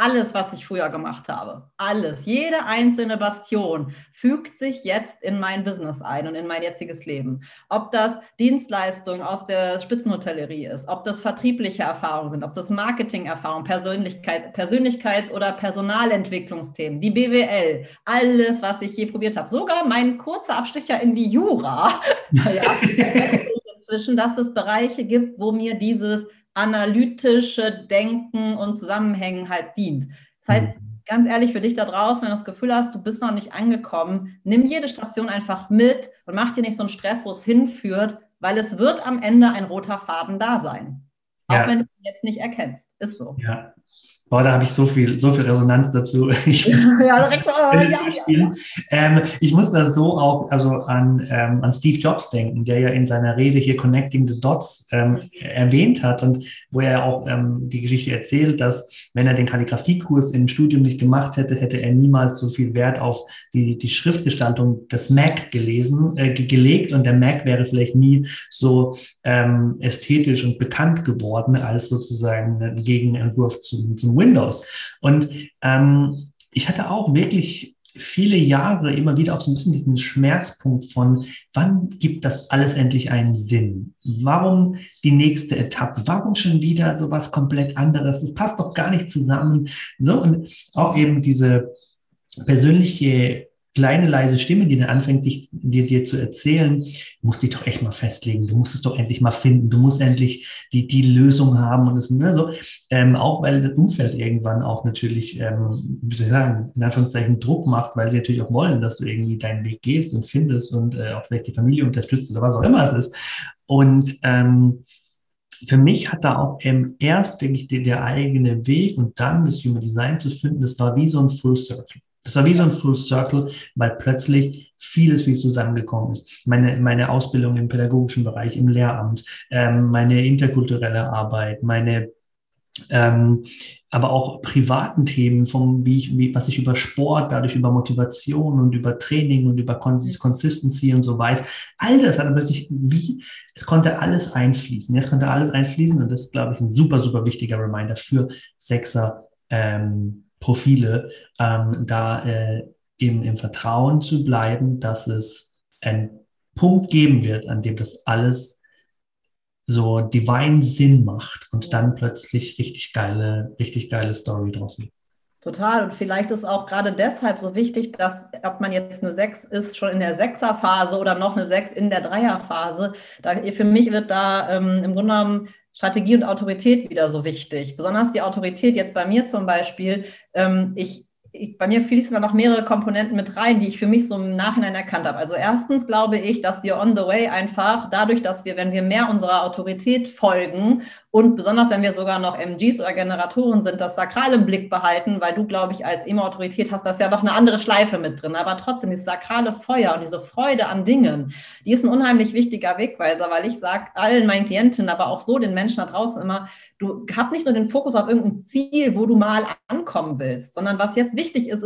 Speaker 2: alles, was ich früher gemacht habe, alles, jede einzelne Bastion fügt sich jetzt in mein Business ein und in mein jetziges Leben. Ob das Dienstleistungen aus der Spitzenhotellerie ist, ob das vertriebliche Erfahrungen sind, ob das Marketingerfahrung, Persönlichkeit, Persönlichkeits- oder Personalentwicklungsthemen, die BWL, alles, was ich je probiert habe, sogar mein kurzer Abstecher in die Jura. ja, inzwischen, dass es Bereiche gibt, wo mir dieses analytische Denken und Zusammenhängen halt dient. Das heißt, mhm. ganz ehrlich für dich da draußen, wenn du das Gefühl hast, du bist noch nicht angekommen, nimm jede Station einfach mit und mach dir nicht so einen Stress, wo es hinführt, weil es wird am Ende ein roter Faden da sein. Auch ja. wenn du ihn jetzt nicht erkennst. Ist so.
Speaker 1: Ja, Boah, da habe ich so viel, so viel Resonanz dazu. Ich, ja, direkt, oh, ja, ja. Ähm, ich muss da so auch also an, ähm, an Steve Jobs denken, der ja in seiner Rede hier Connecting the Dots ähm, mhm. erwähnt hat und wo er auch ähm, die Geschichte erzählt, dass wenn er den Kalligrafiekurs im Studium nicht gemacht hätte, hätte er niemals so viel Wert auf die, die Schriftgestaltung des Mac gelesen, äh, gelegt und der Mac wäre vielleicht nie so ähm, ästhetisch und bekannt geworden als sozusagen ein Gegenentwurf zum, zum Windows. Und ähm, ich hatte auch wirklich viele Jahre immer wieder auch so ein bisschen diesen Schmerzpunkt von, wann gibt das alles endlich einen Sinn? Warum die nächste Etappe? Warum schon wieder so was komplett anderes? Das passt doch gar nicht zusammen. So, und auch eben diese persönliche kleine leise Stimme, die dann anfängt, dich, dir, dir zu erzählen, du musst dich doch echt mal festlegen, du musst es doch endlich mal finden, du musst endlich die, die Lösung haben und es, ne, so, ähm, auch weil das Umfeld irgendwann auch natürlich, ähm, wie soll ich sagen, in Anführungszeichen Druck macht, weil sie natürlich auch wollen, dass du irgendwie deinen Weg gehst und findest und äh, auch vielleicht die Familie unterstützt oder was auch immer es ist. Und ähm, für mich hat da auch ähm, erst wirklich der, der eigene Weg und dann das Human Design zu finden, das war wie so ein Full Circle. Das war wie so ein Full Circle, weil plötzlich vieles wie zusammengekommen ist. Meine, meine Ausbildung im pädagogischen Bereich, im Lehramt, ähm, meine interkulturelle Arbeit, meine ähm, aber auch privaten Themen, vom, wie ich, wie, was ich über Sport, dadurch über Motivation und über Training und über Consistency und so weiß. All das hat plötzlich wie, es konnte alles einfließen. Es konnte alles einfließen und das ist, glaube ich, ein super, super wichtiger Reminder für Sechser ähm, Profile, ähm, da äh, im, im Vertrauen zu bleiben, dass es einen Punkt geben wird, an dem das alles so divine Sinn macht und dann plötzlich richtig geile, richtig geile Story draus wird.
Speaker 2: Total. Und vielleicht ist auch gerade deshalb so wichtig, dass, ob man jetzt eine 6 ist, schon in der Sechserphase oder noch eine 6 in der Dreierphase. Da, für mich wird da ähm, im Grunde genommen Strategie und Autorität wieder so wichtig. Besonders die Autorität jetzt bei mir zum Beispiel. Ähm, ich ich, bei mir fließen da noch mehrere Komponenten mit rein, die ich für mich so im Nachhinein erkannt habe. Also erstens glaube ich, dass wir on the way einfach dadurch, dass wir, wenn wir mehr unserer Autorität folgen und besonders wenn wir sogar noch MGs oder Generatoren sind, das Sakral im Blick behalten, weil du, glaube ich, als Emo-Autorität hast das ja noch eine andere Schleife mit drin. Aber trotzdem, dieses sakrale Feuer und diese Freude an Dingen, die ist ein unheimlich wichtiger Wegweiser, weil ich sage allen meinen Klientinnen, aber auch so den Menschen da draußen immer, du hab nicht nur den Fokus auf irgendein Ziel, wo du mal ankommen willst, sondern was jetzt wichtig ist,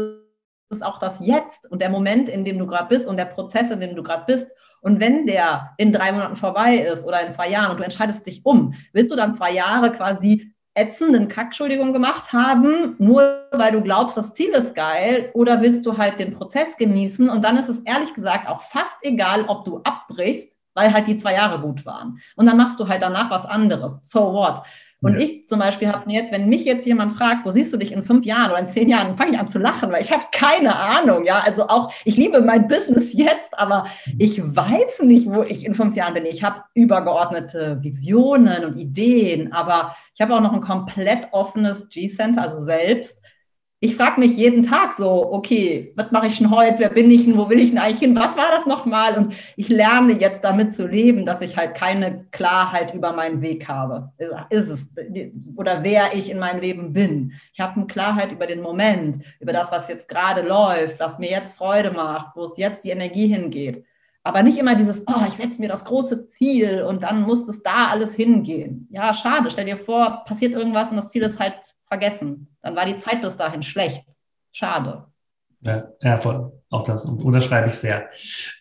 Speaker 2: ist auch das Jetzt und der Moment, in dem du gerade bist und der Prozess, in dem du gerade bist. Und wenn der in drei Monaten vorbei ist oder in zwei Jahren und du entscheidest dich um, willst du dann zwei Jahre quasi ätzenden Kackschuldigung gemacht haben, nur weil du glaubst, das Ziel ist geil, oder willst du halt den Prozess genießen? Und dann ist es ehrlich gesagt auch fast egal, ob du abbrichst, weil halt die zwei Jahre gut waren. Und dann machst du halt danach was anderes. So what? Und ja. ich zum Beispiel habe jetzt, wenn mich jetzt jemand fragt, wo siehst du dich in fünf Jahren oder in zehn Jahren, fange ich an zu lachen, weil ich habe keine Ahnung. Ja, also auch, ich liebe mein Business jetzt, aber ich weiß nicht, wo ich in fünf Jahren bin. Ich habe übergeordnete Visionen und Ideen, aber ich habe auch noch ein komplett offenes G-Center, also selbst ich frage mich jeden Tag so, okay, was mache ich denn heute? Wer bin ich denn? Wo will ich denn eigentlich hin? Was war das nochmal? Und ich lerne jetzt damit zu leben, dass ich halt keine Klarheit über meinen Weg habe. Ist es? Oder wer ich in meinem Leben bin. Ich habe eine Klarheit über den Moment, über das, was jetzt gerade läuft, was mir jetzt Freude macht, wo es jetzt die Energie hingeht. Aber nicht immer dieses, oh, ich setze mir das große Ziel und dann muss es da alles hingehen. Ja, schade. Stell dir vor, passiert irgendwas und das Ziel ist halt vergessen. Dann war die Zeit bis dahin schlecht. Schade.
Speaker 1: Ja, ja voll. Auch das unterschreibe ich sehr.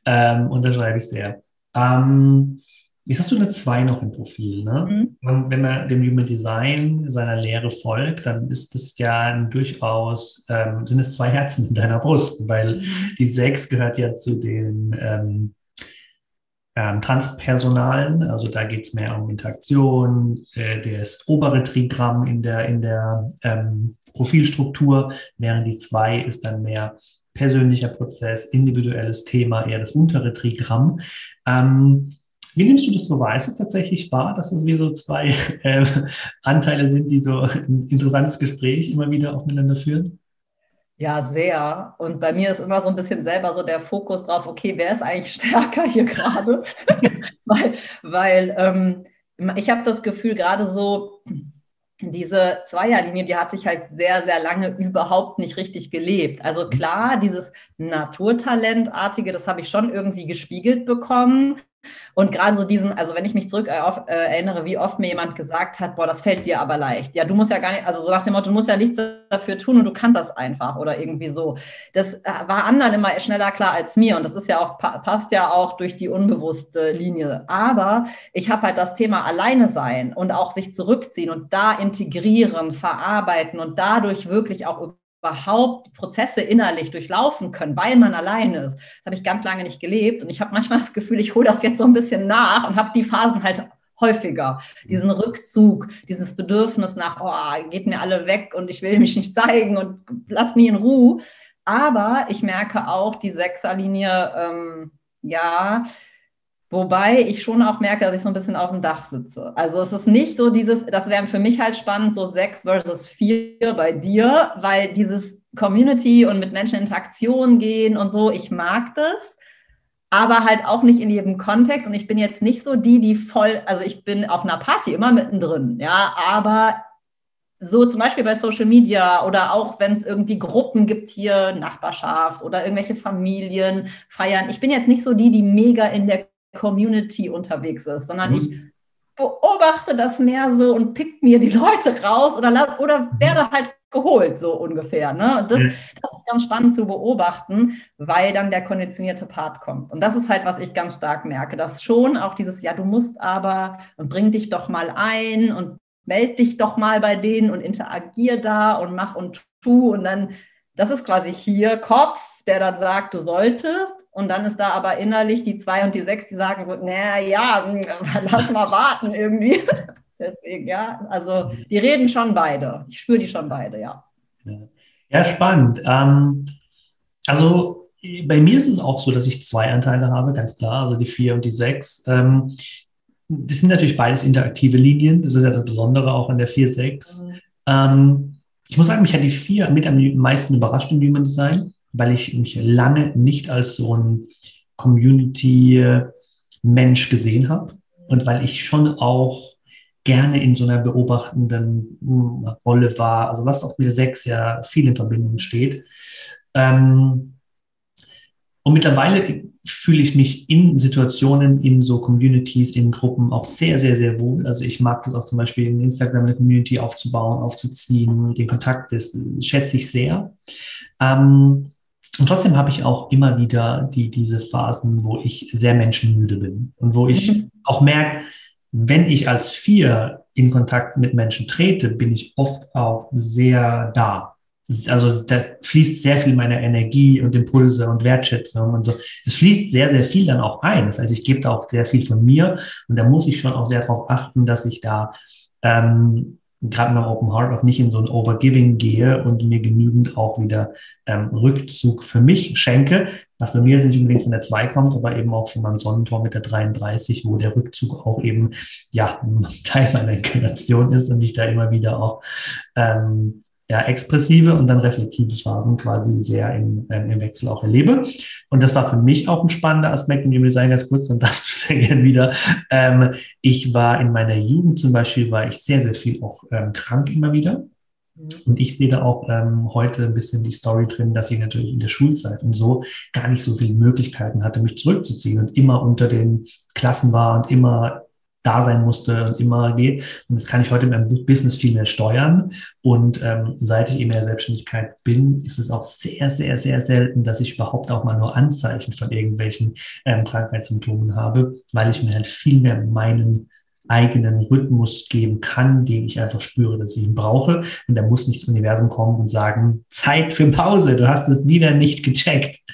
Speaker 1: Ähm, unterschreibe ich sehr. Ähm, jetzt hast du eine 2 noch im Profil. Ne? Mhm. Und wenn man dem Human Design seiner Lehre folgt, dann ist es ja durchaus, ähm, sind es zwei Herzen in deiner Brust, weil mhm. die 6 gehört ja zu den ähm, ähm, Transpersonalen, also da geht es mehr um Interaktion, äh, das obere Trigramm in der, in der ähm, Profilstruktur, während die 2 ist dann mehr persönlicher Prozess, individuelles Thema, eher das untere Trigramm. Ähm, wie nimmst du das so wahr? Ist es tatsächlich wahr, dass es wie so zwei äh, Anteile sind, die so ein interessantes Gespräch immer wieder aufeinander führen?
Speaker 2: Ja, sehr. Und bei mir ist immer so ein bisschen selber so der Fokus drauf, okay, wer ist eigentlich stärker hier gerade? weil weil ähm, ich habe das Gefühl, gerade so diese Zweierlinie, die hatte ich halt sehr, sehr lange überhaupt nicht richtig gelebt. Also klar, dieses Naturtalentartige, das habe ich schon irgendwie gespiegelt bekommen. Und gerade so diesen, also wenn ich mich zurück äh, äh, erinnere, wie oft mir jemand gesagt hat, boah, das fällt dir aber leicht. Ja, du musst ja gar nicht, also so nach dem Motto, du musst ja nichts dafür tun und du kannst das einfach oder irgendwie so. Das äh, war anderen immer schneller klar als mir und das ist ja auch, passt ja auch durch die unbewusste Linie. Aber ich habe halt das Thema alleine sein und auch sich zurückziehen und da integrieren, verarbeiten und dadurch wirklich auch überhaupt Prozesse innerlich durchlaufen können, weil man alleine ist. Das habe ich ganz lange nicht gelebt und ich habe manchmal das Gefühl, ich hole das jetzt so ein bisschen nach und habe die Phasen halt häufiger. Diesen Rückzug, dieses Bedürfnis nach, oh, geht mir alle weg und ich will mich nicht zeigen und lass mich in Ruhe. Aber ich merke auch, die Sechserlinie, ähm, ja, Wobei ich schon auch merke, dass ich so ein bisschen auf dem Dach sitze. Also es ist nicht so dieses, das wäre für mich halt spannend, so sechs versus vier bei dir, weil dieses Community und mit Menschen in Interaktion gehen und so, ich mag das, aber halt auch nicht in jedem Kontext. Und ich bin jetzt nicht so die, die voll, also ich bin auf einer Party immer mittendrin, ja, aber so zum Beispiel bei Social Media oder auch wenn es irgendwie Gruppen gibt hier, Nachbarschaft oder irgendwelche Familien feiern. Ich bin jetzt nicht so die, die mega in der Community unterwegs ist, sondern mhm. ich beobachte das mehr so und pick mir die Leute raus oder, oder werde halt geholt, so ungefähr. Ne? Das, das, ist ganz spannend zu beobachten, weil dann der konditionierte Part kommt. Und das ist halt, was ich ganz stark merke, dass schon auch dieses, ja, du musst aber und bring dich doch mal ein und meld dich doch mal bei denen und interagier da und mach und tu und dann, das ist quasi hier Kopf, der dann sagt, du solltest. Und dann ist da aber innerlich die zwei und die sechs, die sagen so, naja, hm, lass mal warten irgendwie. Deswegen, ja, also die reden schon beide. Ich spüre die schon beide, ja.
Speaker 1: Ja, spannend. Ähm, also bei mir ist es auch so, dass ich zwei Anteile habe, ganz klar, also die vier und die sechs. Ähm, das sind natürlich beides interaktive Linien. Das ist ja das Besondere auch an der 4-6. Mhm. Ähm, ich muss sagen, mich hat die vier mit am meisten überrascht im Human Design weil ich mich lange nicht als so ein Community-Mensch gesehen habe und weil ich schon auch gerne in so einer beobachtenden hm, Rolle war, also was auch mit Sechs ja viel in Verbindung steht. Ähm, und mittlerweile fühle ich mich in Situationen, in so Communities, in Gruppen auch sehr, sehr, sehr wohl. Also ich mag das auch zum Beispiel in Instagram eine Community aufzubauen, aufzuziehen, den Kontakt, das schätze ich sehr. Ähm, und trotzdem habe ich auch immer wieder die, diese Phasen, wo ich sehr menschenmüde bin und wo ich mhm. auch merke, wenn ich als Vier in Kontakt mit Menschen trete, bin ich oft auch sehr da. Also da fließt sehr viel meiner Energie und Impulse und Wertschätzung und so. Es fließt sehr, sehr viel dann auch ein. Das heißt, ich gebe da auch sehr viel von mir und da muss ich schon auch sehr darauf achten, dass ich da ähm, gerade beim Open Heart auch nicht in so ein Overgiving gehe und mir genügend auch wieder ähm, Rückzug für mich schenke, was bei mir nicht unbedingt von der 2 kommt, aber eben auch von meinem Sonnentor mit der 33, wo der Rückzug auch eben ja Teil meiner Inkarnation ist und ich da immer wieder auch ähm, ja, expressive und dann reflektive Phasen quasi sehr im, ähm, im Wechsel auch erlebe. Und das war für mich auch ein spannender Aspekt in dem Design ganz kurz, dann darfst du sehr gerne wieder. Ähm, ich war in meiner Jugend zum Beispiel, war ich sehr, sehr viel auch ähm, krank immer wieder. Und ich sehe da auch ähm, heute ein bisschen die Story drin, dass ich natürlich in der Schulzeit und so gar nicht so viele Möglichkeiten hatte, mich zurückzuziehen und immer unter den Klassen war und immer da sein musste und immer geht. Und das kann ich heute in meinem Business viel mehr steuern. Und ähm, seit ich in der Selbstständigkeit bin, ist es auch sehr, sehr, sehr selten, dass ich überhaupt auch mal nur Anzeichen von irgendwelchen ähm, Krankheitssymptomen habe, weil ich mir halt viel mehr meinen eigenen Rhythmus geben kann, den ich einfach spüre, dass ich ihn brauche. Und da muss nicht das Universum kommen und sagen, Zeit für Pause, du hast es wieder nicht gecheckt.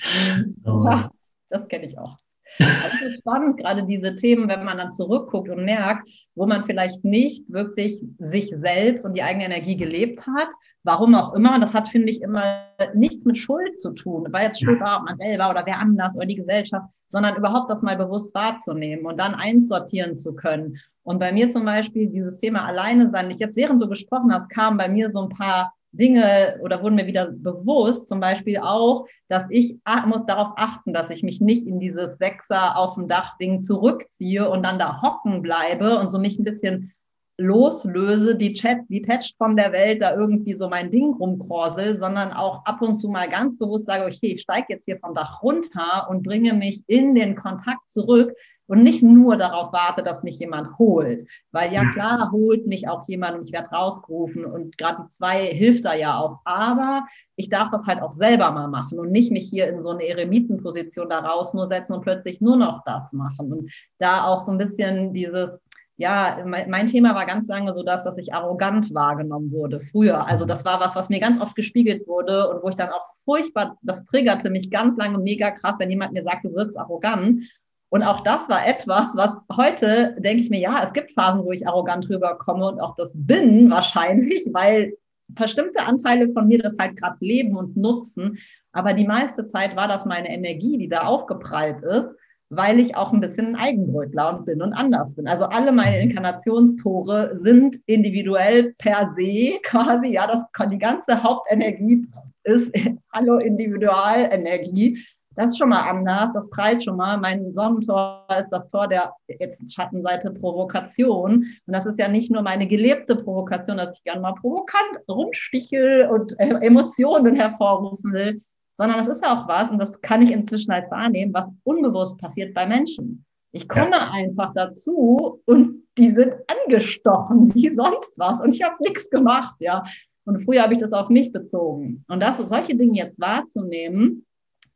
Speaker 2: Ja, das kenne ich auch. Das ist spannend, gerade diese Themen, wenn man dann zurückguckt und merkt, wo man vielleicht nicht wirklich sich selbst und die eigene Energie gelebt hat. Warum auch immer. Das hat, finde ich, immer nichts mit Schuld zu tun. Weil jetzt Schuld war man selber oder wer anders oder die Gesellschaft, sondern überhaupt das mal bewusst wahrzunehmen und dann einsortieren zu können. Und bei mir zum Beispiel dieses Thema Alleine sein, ich jetzt während du gesprochen hast, kamen bei mir so ein paar Dinge oder wurden mir wieder bewusst, zum Beispiel auch, dass ich muss darauf achten, dass ich mich nicht in dieses Sechser auf dem Dach Ding zurückziehe und dann da hocken bleibe und so mich ein bisschen loslöse, die Chat, detached von der Welt, da irgendwie so mein Ding rumkrorsel, sondern auch ab und zu mal ganz bewusst sage, okay, ich steige jetzt hier vom Dach runter und bringe mich in den Kontakt zurück und nicht nur darauf warte, dass mich jemand holt. Weil ja klar, holt mich auch jemand und ich werde rausgerufen und gerade die zwei hilft da ja auch. Aber ich darf das halt auch selber mal machen und nicht mich hier in so eine Eremitenposition da raus nur setzen und plötzlich nur noch das machen. Und da auch so ein bisschen dieses, ja, mein, Thema war ganz lange so das, dass ich arrogant wahrgenommen wurde früher. Also mhm. das war was, was mir ganz oft gespiegelt wurde und wo ich dann auch furchtbar, das triggerte mich ganz lange mega krass, wenn jemand mir sagt, du wirkst arrogant. Und auch das war etwas, was heute denke ich mir, ja, es gibt Phasen, wo ich arrogant rüberkomme und auch das bin wahrscheinlich, weil bestimmte Anteile von mir das halt gerade leben und nutzen. Aber die meiste Zeit war das meine Energie, die da aufgeprallt ist weil ich auch ein bisschen ein Eigenbrötler und bin und anders bin. Also alle meine. Inkarnationstore sind individuell per se quasi, ja, das die ganze Hauptenergie ist Hallo Individualenergie. Das ist schon mal anders, das prallt schon mal. Mein Sonnentor ist das Tor der jetzt Schattenseite Provokation. Und das ist ja nicht nur meine gelebte Provokation, dass ich gerne mal provokant rumstichel und äh, Emotionen hervorrufen will, sondern es ist auch was, und das kann ich inzwischen halt wahrnehmen, was unbewusst passiert bei Menschen. Ich komme ja. einfach dazu und die sind angestochen wie sonst was und ich habe nichts gemacht, ja. Und früher habe ich das auf mich bezogen. Und das, solche Dinge jetzt wahrzunehmen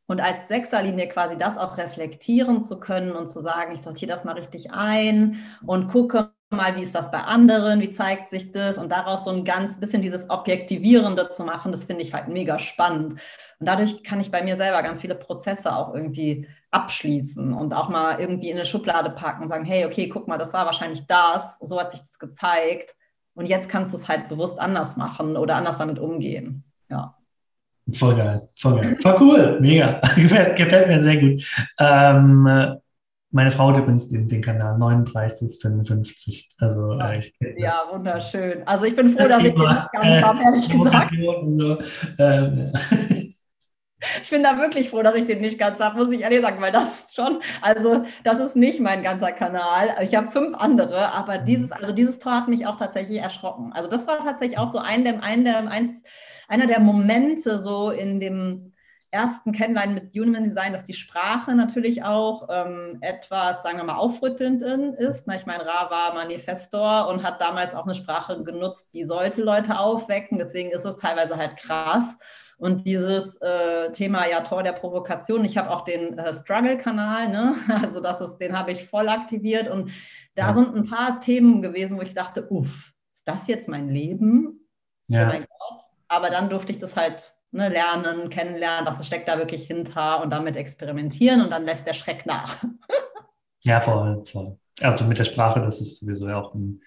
Speaker 2: und als Sechserlinie quasi das auch reflektieren zu können und zu sagen, ich sortiere das mal richtig ein und gucke mal, wie ist das bei anderen, wie zeigt sich das und daraus so ein ganz bisschen dieses Objektivierende zu machen, das finde ich halt mega spannend. Und dadurch kann ich bei mir selber ganz viele Prozesse auch irgendwie abschließen und auch mal irgendwie in eine Schublade packen und sagen, hey, okay, guck mal, das war wahrscheinlich das, so hat sich das gezeigt und jetzt kannst du es halt bewusst anders machen oder anders damit umgehen. Ja.
Speaker 1: Voll geil, voll geil. Voll cool, mega. gefällt, gefällt mir sehr gut. Ähm, meine Frau hat übrigens den, den Kanal 3955. Also,
Speaker 2: äh, ich ja, wunderschön. Also ich bin froh, das dass Thema, ich den nicht ganz äh, habe, ehrlich gesagt. So, ähm, ich bin da wirklich froh, dass ich den nicht ganz habe, muss ich ehrlich sagen, weil das ist schon, also das ist nicht mein ganzer Kanal. Ich habe fünf andere, aber mhm. dieses, also dieses Tor hat mich auch tatsächlich erschrocken. Also das war tatsächlich auch so ein ein der, eins, einer der Momente so in dem ersten Kennenlernen mit Human Design, dass die Sprache natürlich auch ähm, etwas, sagen wir mal, aufrüttelnd ist. Na, ich meine, Ra war Manifestor und hat damals auch eine Sprache genutzt, die sollte Leute aufwecken. Deswegen ist es teilweise halt krass. Und dieses äh, Thema ja Tor der Provokation, ich habe auch den äh, Struggle-Kanal, ne? also das ist, den habe ich voll aktiviert und da ja. sind ein paar Themen gewesen, wo ich dachte, uff, ist das jetzt mein Leben? Ja. Oh mein Gott. Aber dann durfte ich das halt ne, lernen, kennenlernen, was steckt da wirklich hinter und damit experimentieren und dann lässt der Schreck nach.
Speaker 1: ja, voll, voll. Also mit der Sprache, das ist sowieso auch ein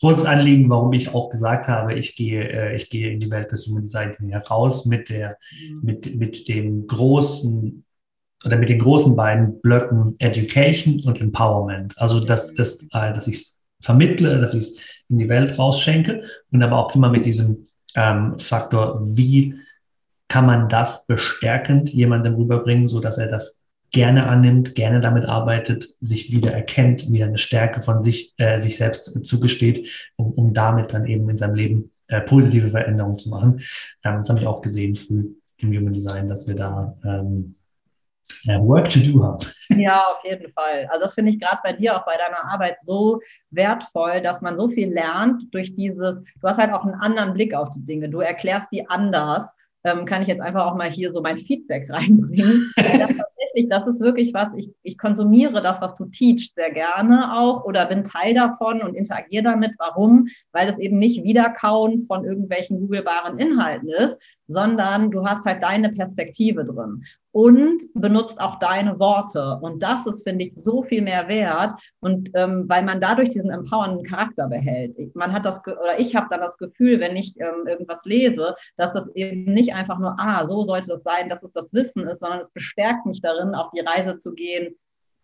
Speaker 1: großes Anliegen, warum ich auch gesagt habe, ich gehe, äh, ich gehe in die Welt des Human Design heraus mit der, mhm. mit, mit dem großen oder mit den großen beiden Blöcken Education und Empowerment. Also das ist, äh, dass ich es vermittle, dass ich es in die Welt rausschenke und aber auch immer mit diesem ähm, Faktor, wie kann man das bestärkend jemandem rüberbringen, so dass er das gerne annimmt, gerne damit arbeitet, sich wieder erkennt, wieder eine Stärke von sich, äh, sich selbst zugesteht, um, um damit dann eben in seinem Leben äh, positive Veränderungen zu machen. Ähm, das habe ich auch gesehen früh im Human Design, dass wir da ähm, ja, Work to do haben.
Speaker 2: Ja, auf jeden Fall. Also das finde ich gerade bei dir auch bei deiner Arbeit so wertvoll, dass man so viel lernt durch dieses, du hast halt auch einen anderen Blick auf die Dinge. Du erklärst die anders. Ähm, kann ich jetzt einfach auch mal hier so mein Feedback reinbringen. das ist wirklich was, ich, ich konsumiere das, was du teachst, sehr gerne auch oder bin Teil davon und interagiere damit. Warum? Weil es eben nicht Wiederkauen von irgendwelchen googelbaren Inhalten ist, sondern du hast halt deine Perspektive drin und benutzt auch deine Worte. Und das ist, finde ich, so viel mehr wert. Und ähm, weil man dadurch diesen empowernden Charakter behält. Man hat das, oder ich habe dann das Gefühl, wenn ich ähm, irgendwas lese, dass das eben nicht einfach nur, ah, so sollte das sein, dass es das Wissen ist, sondern es bestärkt mich darin, auf die Reise zu gehen,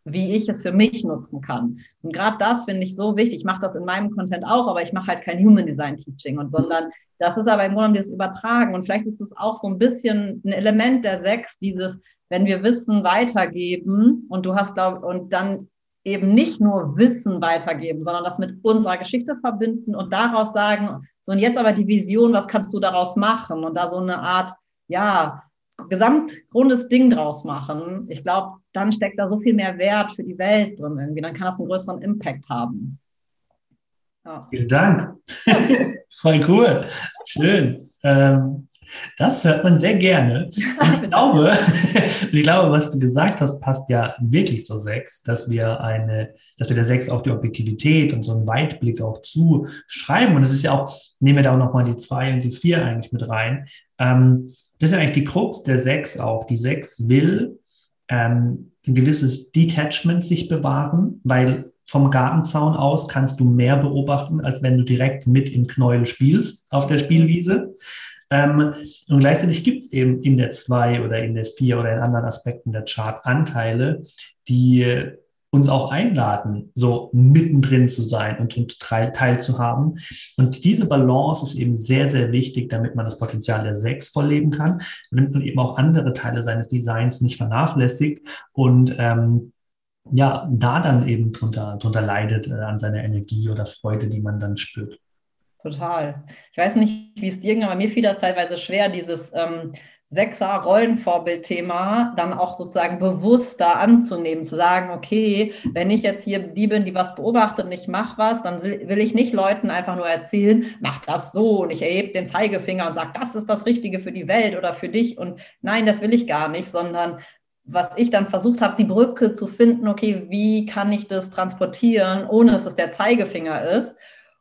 Speaker 2: wie ich es für mich nutzen kann. Und gerade das finde ich so wichtig. Ich mache das in meinem Content auch, aber ich mache halt kein Human Design Teaching, und sondern das ist aber im Grunde dieses Übertragen. Und vielleicht ist es auch so ein bisschen ein Element der Sechs, dieses, wenn wir Wissen weitergeben und du hast, glaube und dann eben nicht nur Wissen weitergeben, sondern das mit unserer Geschichte verbinden und daraus sagen, so und jetzt aber die Vision, was kannst du daraus machen? Und da so eine Art, ja, gesamtrundes Ding draus machen, ich glaube, dann steckt da so viel mehr Wert für die Welt drin irgendwie. Dann kann das einen größeren Impact haben.
Speaker 1: Ja. Vielen Dank. Voll cool. Schön. Ähm, das hört man sehr gerne. Und ich glaube, ich glaube, was du gesagt hast, passt ja wirklich zur Sechs, dass wir eine, dass wir der Sechs auch die Objektivität und so einen Weitblick auch zuschreiben. Und es ist ja auch, nehmen wir da auch nochmal die zwei und die vier eigentlich mit rein. Ähm, das ist ja eigentlich die Krux der Sechs auch. Die Sechs will ähm, ein gewisses Detachment sich bewahren, weil vom Gartenzaun aus kannst du mehr beobachten, als wenn du direkt mit im Knäuel spielst auf der Spielwiese. Ähm, und gleichzeitig gibt es eben in der 2 oder in der 4 oder in anderen Aspekten der Chart Anteile, die uns auch einladen, so mittendrin zu sein und, und teilzuhaben. Und diese Balance ist eben sehr, sehr wichtig, damit man das Potenzial der Sechs vorleben kann, damit man eben auch andere Teile seines Designs nicht vernachlässigt und ähm, ja, da dann eben drunter, drunter leidet äh, an seiner Energie oder Freude, die man dann spürt.
Speaker 2: Total. Ich weiß nicht, wie es dir ging, aber mir fiel das teilweise schwer, dieses ähm, Sechser-Rollenvorbildthema dann auch sozusagen bewusster anzunehmen, zu sagen, okay, wenn ich jetzt hier die bin, die was beobachtet und ich mache was, dann will ich nicht Leuten einfach nur erzählen, mach das so und ich erhebe den Zeigefinger und sage, das ist das Richtige für die Welt oder für dich und nein, das will ich gar nicht, sondern was ich dann versucht habe, die Brücke zu finden, okay, wie kann ich das transportieren, ohne dass es der Zeigefinger ist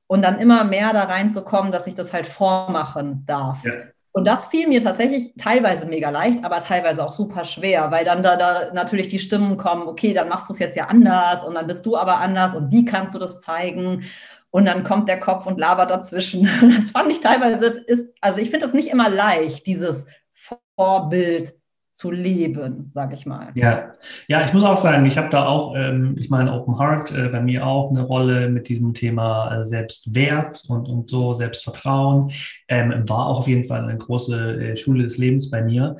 Speaker 2: und dann immer mehr da reinzukommen, dass ich das halt vormachen darf. Ja. Und das fiel mir tatsächlich teilweise mega leicht, aber teilweise auch super schwer, weil dann da, da natürlich die Stimmen kommen, okay, dann machst du es jetzt ja anders und dann bist du aber anders und wie kannst du das zeigen? Und dann kommt der Kopf und labert dazwischen. Das fand ich teilweise, ist, also ich finde das nicht immer leicht, dieses Vorbild zu leben, sage ich mal.
Speaker 1: Ja, ja, ich muss auch sagen, ich habe da auch, ähm, ich meine, Open Heart äh, bei mir auch eine Rolle mit diesem Thema äh, Selbstwert und, und so Selbstvertrauen. Ähm, war auch auf jeden Fall eine große äh, Schule des Lebens bei mir.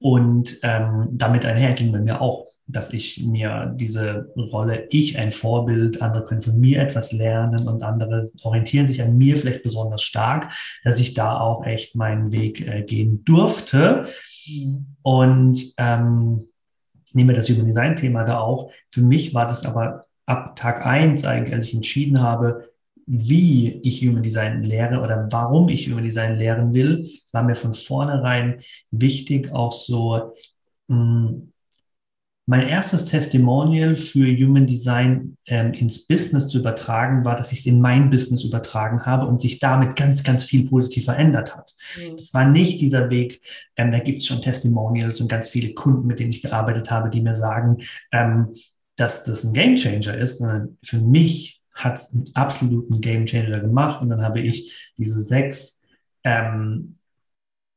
Speaker 1: Und ähm, damit einher ging bei mir auch, dass ich mir diese Rolle, ich ein Vorbild, andere können von mir etwas lernen und andere orientieren sich an mir vielleicht besonders stark, dass ich da auch echt meinen Weg äh, gehen durfte Und ähm, nehmen wir das Human Design Thema da auch. Für mich war das aber ab Tag eins eigentlich, als ich entschieden habe, wie ich Human Design lehre oder warum ich Human Design lehren will, war mir von vornherein wichtig, auch so mh, hm, mein erstes Testimonial für Human Design ähm, ins Business zu übertragen war, dass ich es in mein Business übertragen habe und sich damit ganz, ganz viel positiv verändert hat. Mhm. Das war nicht dieser Weg, ähm, da gibt es schon Testimonials und ganz viele Kunden, mit denen ich gearbeitet habe, die mir sagen, ähm, dass das ein Game Changer ist, sondern für mich hat es einen absoluten Game Changer gemacht und dann habe ich diese sechs ähm,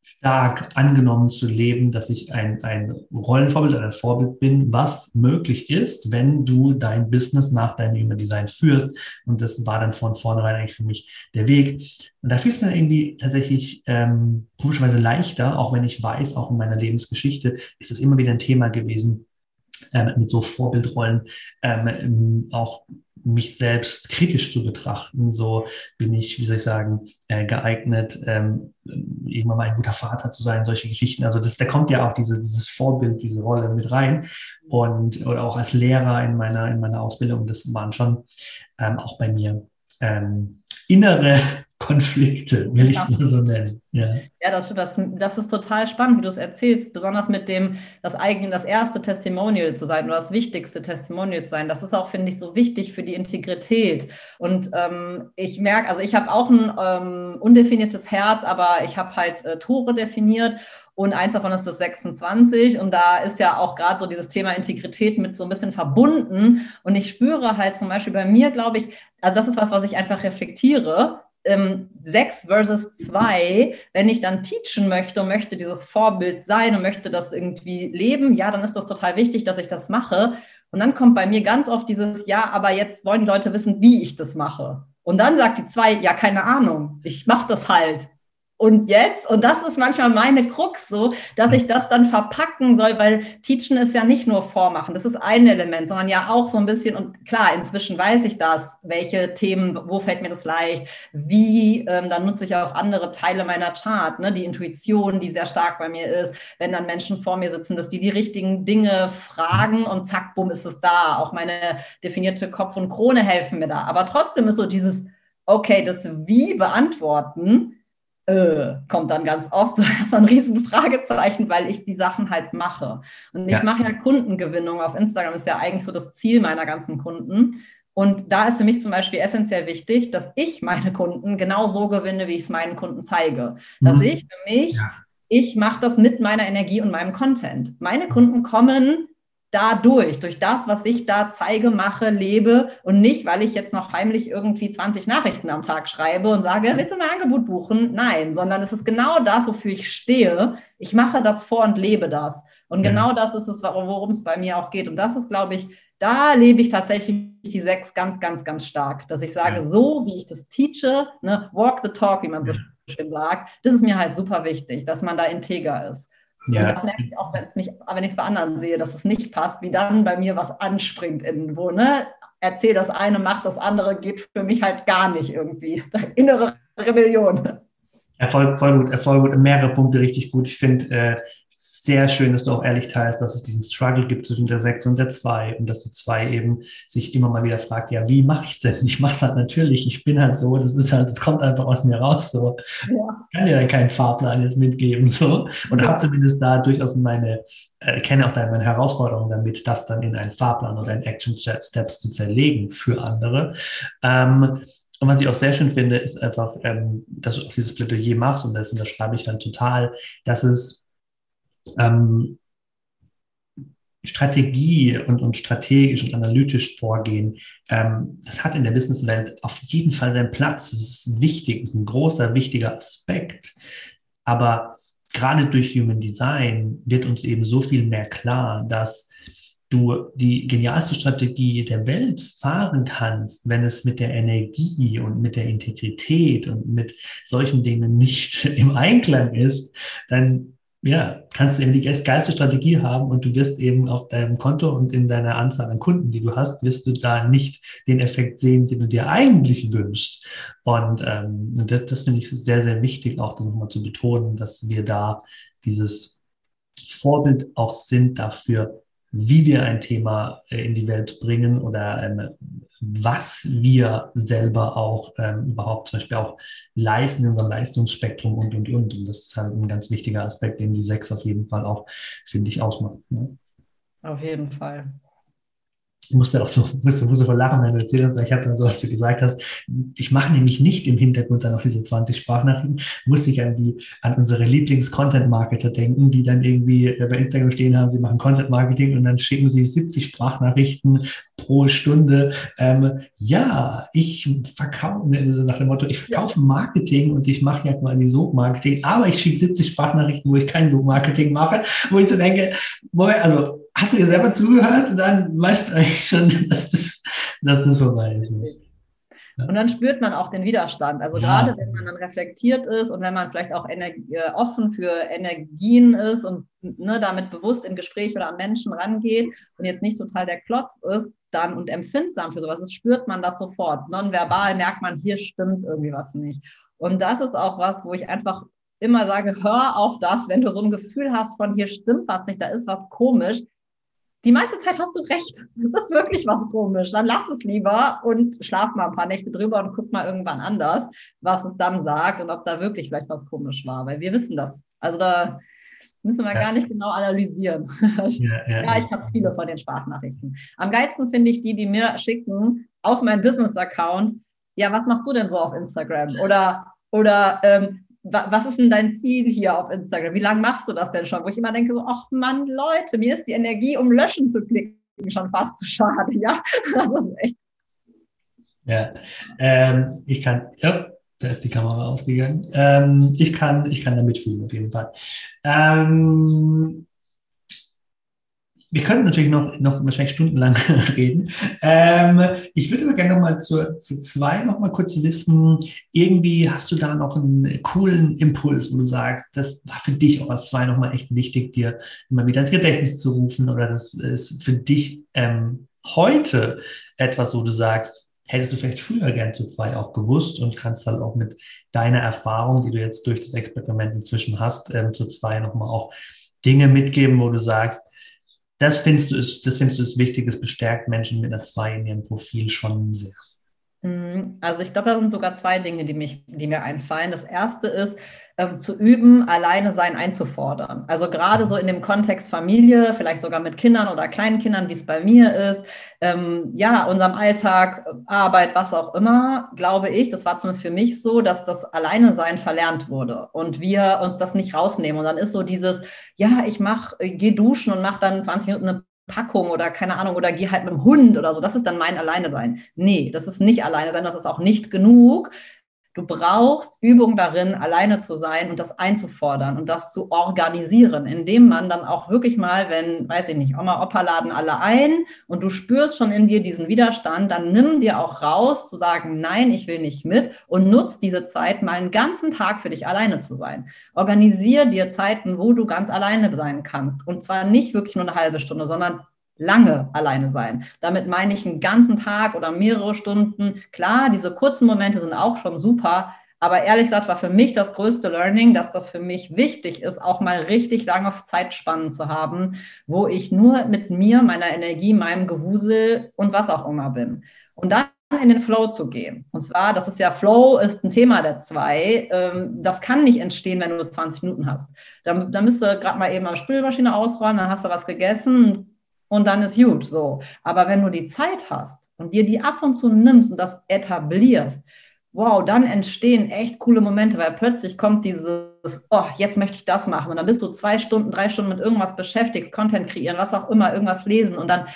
Speaker 1: stark angenommen zu leben, dass ich ein, ein Rollenvorbild oder ein Vorbild bin, was möglich ist, wenn du dein Business nach deinem Human Design führst. Und das war dann von vornherein eigentlich für mich der Weg. Und da fiel es mir irgendwie tatsächlich ähm, komischerweise leichter, auch wenn ich weiß, auch in meiner Lebensgeschichte ist es immer wieder ein Thema gewesen, ähm, mit so Vorbildrollen ähm, auch mich selbst kritisch zu betrachten. So bin ich, wie soll ich sagen, äh, geeignet, ähm, irgendwann mal ein guter Vater zu sein, solche Geschichten. Also das, da kommt ja auch diese, dieses Vorbild, diese Rolle mit rein. Und oder auch als Lehrer in meiner, in meiner Ausbildung, das waren schon ähm, auch bei mir ähm, innere Konflikte, will ich es mal so nennen.
Speaker 2: Ja, ja das, das, das ist total spannend, wie du es erzählst, besonders mit dem, das eigene, das erste Testimonial zu sein oder das wichtigste Testimonial zu sein. Das ist auch, finde ich, so wichtig für die Integrität. Und ähm, ich merke, also ich habe auch ein ähm, undefiniertes Herz, aber ich habe halt äh, Tore definiert und eins davon ist das 26 und da ist ja auch gerade so dieses Thema Integrität mit so ein bisschen verbunden und ich spüre halt zum Beispiel bei mir, glaube ich, also das ist was, was ich einfach reflektiere, ähm, sechs versus zwei, wenn ich dann teachen möchte und möchte dieses Vorbild sein und möchte das irgendwie leben, ja, dann ist das total wichtig, dass ich das mache. Und dann kommt bei mir ganz oft dieses, ja, aber jetzt wollen die Leute wissen, wie ich das mache. Und dann sagt die zwei, ja, keine Ahnung, ich mache das halt und jetzt, und das ist manchmal meine Krux so, dass ich das dann verpacken soll, weil Teachen ist ja nicht nur Vormachen, das ist ein Element, sondern ja auch so ein bisschen, und klar, inzwischen weiß ich das, welche Themen, wo fällt mir das leicht, wie, ähm, dann nutze ich auch andere Teile meiner Chart, ne, die Intuition, die sehr stark bei mir ist, wenn dann Menschen vor mir sitzen, dass die die richtigen Dinge fragen und zack, bumm, ist es da. Auch meine definierte Kopf und Krone helfen mir da. Aber trotzdem ist so dieses, okay, das Wie beantworten, äh, kommt dann ganz oft so, so ein riesen Fragezeichen, weil ich die Sachen halt mache. Und ja. ich mache ja Kundengewinnung auf Instagram, ist ja eigentlich so das Ziel meiner ganzen Kunden. Und da ist für mich zum Beispiel essentiell wichtig, dass ich meine Kunden genau so gewinne, wie ich es meinen Kunden zeige. Dass mhm. ich für mich, ja. ich mache das mit meiner Energie und meinem Content. Meine Kunden kommen dadurch, durch das, was ich da zeige, mache, lebe und nicht, weil ich jetzt noch heimlich irgendwie 20 Nachrichten am Tag schreibe und sage, willst du mein Angebot buchen? Nein, sondern es ist genau das, wofür ich stehe. Ich mache das vor und lebe das. Und genau das ist es, worum es bei mir auch geht. Und das ist, glaube ich, da lebe ich tatsächlich die sechs ganz, ganz, ganz stark, dass ich sage, so wie ich das teache, ne, walk the talk, wie man so schön sagt, das ist mir halt super wichtig, dass man da integer ist. Ja. Und das merke ich auch, wenn, es mich, wenn ich es bei anderen sehe, dass es nicht passt, wie dann bei mir was anspringt irgendwo. Ne? Erzähl das eine, mach das andere, geht für mich halt gar nicht irgendwie. Innere Rebellion.
Speaker 1: Erfolg, voll gut, Erfolg gut. Mehrere Punkte richtig gut. Ich finde, äh, sehr schön, dass du auch ehrlich teilst, dass es diesen Struggle gibt zwischen der 6 und der 2 und dass du 2 eben sich immer mal wieder fragt, ja, wie mache ich es denn? Ich mache es halt natürlich, ich bin halt so, das ist halt, das kommt einfach aus mir raus so. Ja. Ich kann dir ja keinen Fahrplan jetzt mitgeben so und ja. habe zumindest da durchaus meine, äh, kenne auch da meine Herausforderungen damit, das dann in einen Fahrplan oder in Action Steps zu zerlegen für andere. Ähm, und was ich auch sehr schön finde, ist einfach, ähm, dass du auch dieses Plädoyer machst und das unterschreibe ich dann total, dass es ähm, Strategie und, und strategisch und analytisch vorgehen, ähm, das hat in der Businesswelt auf jeden Fall seinen Platz. Das ist wichtig, das ist ein großer, wichtiger Aspekt. Aber gerade durch Human Design wird uns eben so viel mehr klar, dass du die genialste Strategie der Welt fahren kannst, wenn es mit der Energie und mit der Integrität und mit solchen Dingen nicht im Einklang ist, dann ja, kannst du eben die geilste Strategie haben und du wirst eben auf deinem Konto und in deiner Anzahl an Kunden, die du hast, wirst du da nicht den Effekt sehen, den du dir eigentlich wünschst. Und ähm, das, das finde ich sehr, sehr wichtig, auch das nochmal zu betonen, dass wir da dieses Vorbild auch sind dafür, wie wir ein Thema äh, in die Welt bringen oder ähm, was wir selber auch ähm, überhaupt zum Beispiel auch leisten in unserem Leistungsspektrum und, und, und. Und das ist halt ein ganz wichtiger Aspekt, den die Sechs auf jeden Fall auch, finde ich, ausmacht. Ne?
Speaker 2: Auf jeden Fall.
Speaker 1: Ich musste auch so, musste, musste voll lachen, wenn du erzählt hast, ich habe dann so, was du gesagt hast, ich mache nämlich nicht im Hintergrund dann auch diese 20 Sprachnachrichten, musste ich an die, an unsere Lieblings-Content-Marketer denken, die dann irgendwie bei Instagram stehen haben, sie machen Content-Marketing und dann schicken sie 70 Sprachnachrichten pro Stunde. Ähm, ja, ich verkaufe, also nach dem Motto, ich verkaufe Marketing und ich mache ja quasi Sog-Marketing, aber ich schicke 70 Sprachnachrichten, wo ich kein Sog-Marketing mache, wo ich so denke, also hast du dir selber zugehört, dann weißt du eigentlich schon, dass das, dass das vorbei ist.
Speaker 2: Und dann spürt man auch den Widerstand. Also ja. gerade wenn man dann reflektiert ist und wenn man vielleicht auch Energie, äh, offen für Energien ist und ne, damit bewusst in Gespräch oder an Menschen rangeht und jetzt nicht total der Klotz ist, dann und empfindsam für sowas ist, spürt man das sofort. Nonverbal merkt man, hier stimmt irgendwie was nicht. Und das ist auch was, wo ich einfach immer sage, hör auf das, wenn du so ein Gefühl hast von hier stimmt was nicht, da ist was komisch, die meiste Zeit hast du recht. Das ist wirklich was komisch. Dann lass es lieber und schlaf mal ein paar Nächte drüber und guck mal irgendwann anders, was es dann sagt und ob da wirklich vielleicht was komisch war, weil wir wissen das. Also da müssen wir ja. gar nicht genau analysieren. Ja, ja, ja ich habe viele von den Sprachnachrichten. Am geilsten finde ich die, die mir schicken auf meinen Business-Account. Ja, was machst du denn so auf Instagram? Oder, oder ähm, was ist denn dein Ziel hier auf Instagram? Wie lange machst du das denn schon? Wo ich immer denke, so, ach Mann, Leute, mir ist die Energie, um löschen zu klicken, schon fast zu schade, ja? Das ist echt.
Speaker 1: Ja, ähm, ich kann, ja, da ist die Kamera ausgegangen. Ähm, ich, kann, ich kann da mitfühlen, auf jeden Fall. Ähm, wir könnten natürlich noch, noch wahrscheinlich stundenlang reden. Ähm, ich würde aber gerne noch mal zu, zu zwei noch mal kurz wissen, irgendwie hast du da noch einen coolen Impuls, wo du sagst, das war für dich auch als zwei noch mal echt wichtig, dir immer wieder ins Gedächtnis zu rufen oder das ist für dich ähm, heute etwas, wo du sagst, hättest du vielleicht früher gern zu zwei auch gewusst und kannst dann auch mit deiner Erfahrung, die du jetzt durch das Experiment inzwischen hast, ähm, zu zwei nochmal auch Dinge mitgeben, wo du sagst, das findest du ist, das findest du ist wichtig, es bestärkt Menschen mit einer 2 in ihrem Profil schon sehr.
Speaker 2: Mhm. Also ich glaube, da sind sogar zwei Dinge, die, mich, die mir einfallen. Das erste ist, ähm, zu üben, alleine sein einzufordern. Also gerade so in dem Kontext Familie, vielleicht sogar mit Kindern oder kleinen Kindern, wie es bei mir ist, ähm, ja, unserem Alltag, Arbeit, was auch immer, glaube ich, das war zumindest für mich so, dass das Alleine sein verlernt wurde und wir uns das nicht rausnehmen. Und dann ist so dieses, ja, ich mach, äh, gehe duschen und mache dann 20 Minuten eine Packung oder keine Ahnung oder geh halt mit dem Hund oder so. Das ist dann mein Alleine sein. Nee, das ist nicht Alleine sein, das ist auch nicht genug. Du brauchst Übung darin, alleine zu sein und das einzufordern und das zu organisieren, indem man dann auch wirklich mal, wenn, weiß ich nicht, Oma, Opa laden alle ein und du spürst schon in dir diesen Widerstand, dann nimm dir auch raus zu sagen, nein, ich will nicht mit und nutz diese Zeit mal einen ganzen Tag für dich alleine zu sein. Organisier dir Zeiten, wo du ganz alleine sein kannst und zwar nicht wirklich nur eine halbe Stunde, sondern lange alleine sein. Damit meine ich einen ganzen Tag oder mehrere Stunden. Klar, diese kurzen Momente sind auch schon super, aber ehrlich gesagt war für mich das größte Learning, dass das für mich wichtig ist, auch mal richtig lange Zeitspannen zu haben, wo ich nur mit mir, meiner Energie, meinem Gewusel und was auch immer bin. Und dann in den Flow zu gehen. Und zwar, das ist ja Flow, ist ein Thema der zwei. Ähm, das kann nicht entstehen, wenn du nur 20 Minuten hast. Dann, dann müsst du gerade mal eben eine Spülmaschine ausräumen, dann hast du was gegessen, und dann ist gut so. Aber wenn du die Zeit hast und dir die ab und zu nimmst und das etablierst, wow, dann entstehen echt coole Momente, weil plötzlich kommt dieses, oh, jetzt möchte ich das machen. Und dann bist du zwei Stunden, drei Stunden mit irgendwas beschäftigt, Content kreieren, was auch immer, irgendwas lesen und dann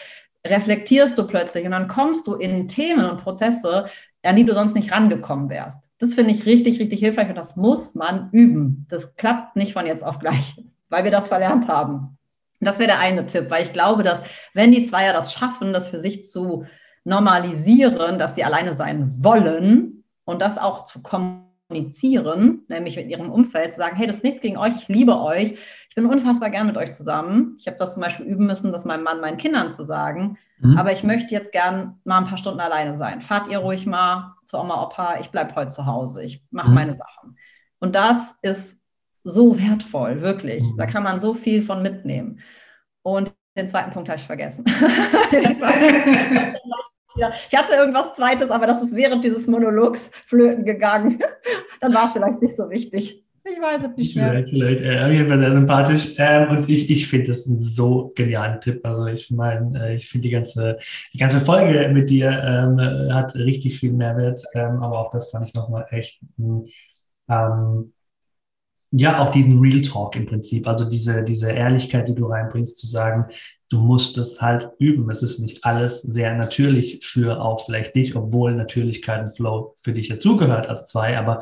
Speaker 2: reflektierst du plötzlich und dann kommst du in Themen und Prozesse, an die du sonst nicht rangekommen wärst. Das finde ich richtig, richtig hilfreich und das muss man üben. Das klappt nicht von jetzt auf gleich, weil wir das verlernt haben. Das wäre der eine Tipp, weil ich glaube, dass wenn die Zweier das schaffen, das für sich zu normalisieren, dass sie alleine sein wollen und das auch zu kommunizieren, nämlich mit ihrem Umfeld, zu sagen, hey, das ist nichts gegen euch, ich liebe euch, ich bin unfassbar gern mit euch zusammen. Ich habe das zum Beispiel üben müssen, das meinem Mann, meinen Kindern zu sagen, mhm. aber ich möchte jetzt gern mal ein paar Stunden alleine sein. Fahrt ihr ruhig mal zu Oma, Opa, ich bleibe heute zu Hause, ich mache mhm. meine Sachen. Und das ist so wertvoll, wirklich. Da kann man so viel von mitnehmen. Und den zweiten Punkt habe ich vergessen. ich hatte irgendwas Zweites, aber das ist während dieses Monologs flöten gegangen. Dann war es vielleicht nicht so wichtig. Ich weiß es nicht mehr.
Speaker 1: Vielleicht, vielleicht. Äh, jeden Fall sehr sympathisch. Ähm, und ich, ich finde das ein so genialen Tipp. Also ich meine, äh, ich finde die ganze, die ganze Folge mit dir ähm, hat richtig viel Mehrwert. Ähm, aber auch das fand ich nochmal echt ähm, ja, auch diesen Real Talk im Prinzip, also diese, diese Ehrlichkeit, die du reinbringst, zu sagen, du musst es halt üben. Es ist nicht alles sehr natürlich für auch vielleicht dich, obwohl Natürlichkeit und Flow für dich dazugehört als zwei, aber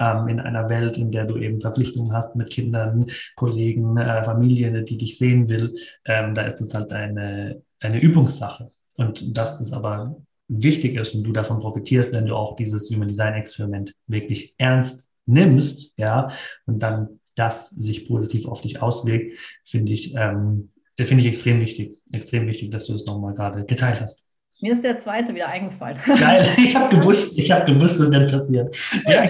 Speaker 1: ähm, in einer Welt, in der du eben Verpflichtungen hast mit Kindern, Kollegen, äh, Familie, die dich sehen will, ähm, da ist es halt eine, eine Übungssache. Und dass das aber wichtig ist und du davon profitierst, wenn du auch dieses Human Design Experiment wirklich ernst nimmst, ja, und dann das sich positiv auf dich auswirkt, finde ich, ähm, finde ich extrem wichtig. Extrem wichtig, dass du das nochmal gerade geteilt hast.
Speaker 2: Mir ist der zweite wieder eingefallen.
Speaker 1: Geil, ich habe gewusst, ich habe gewusst, was denn passiert. Ja,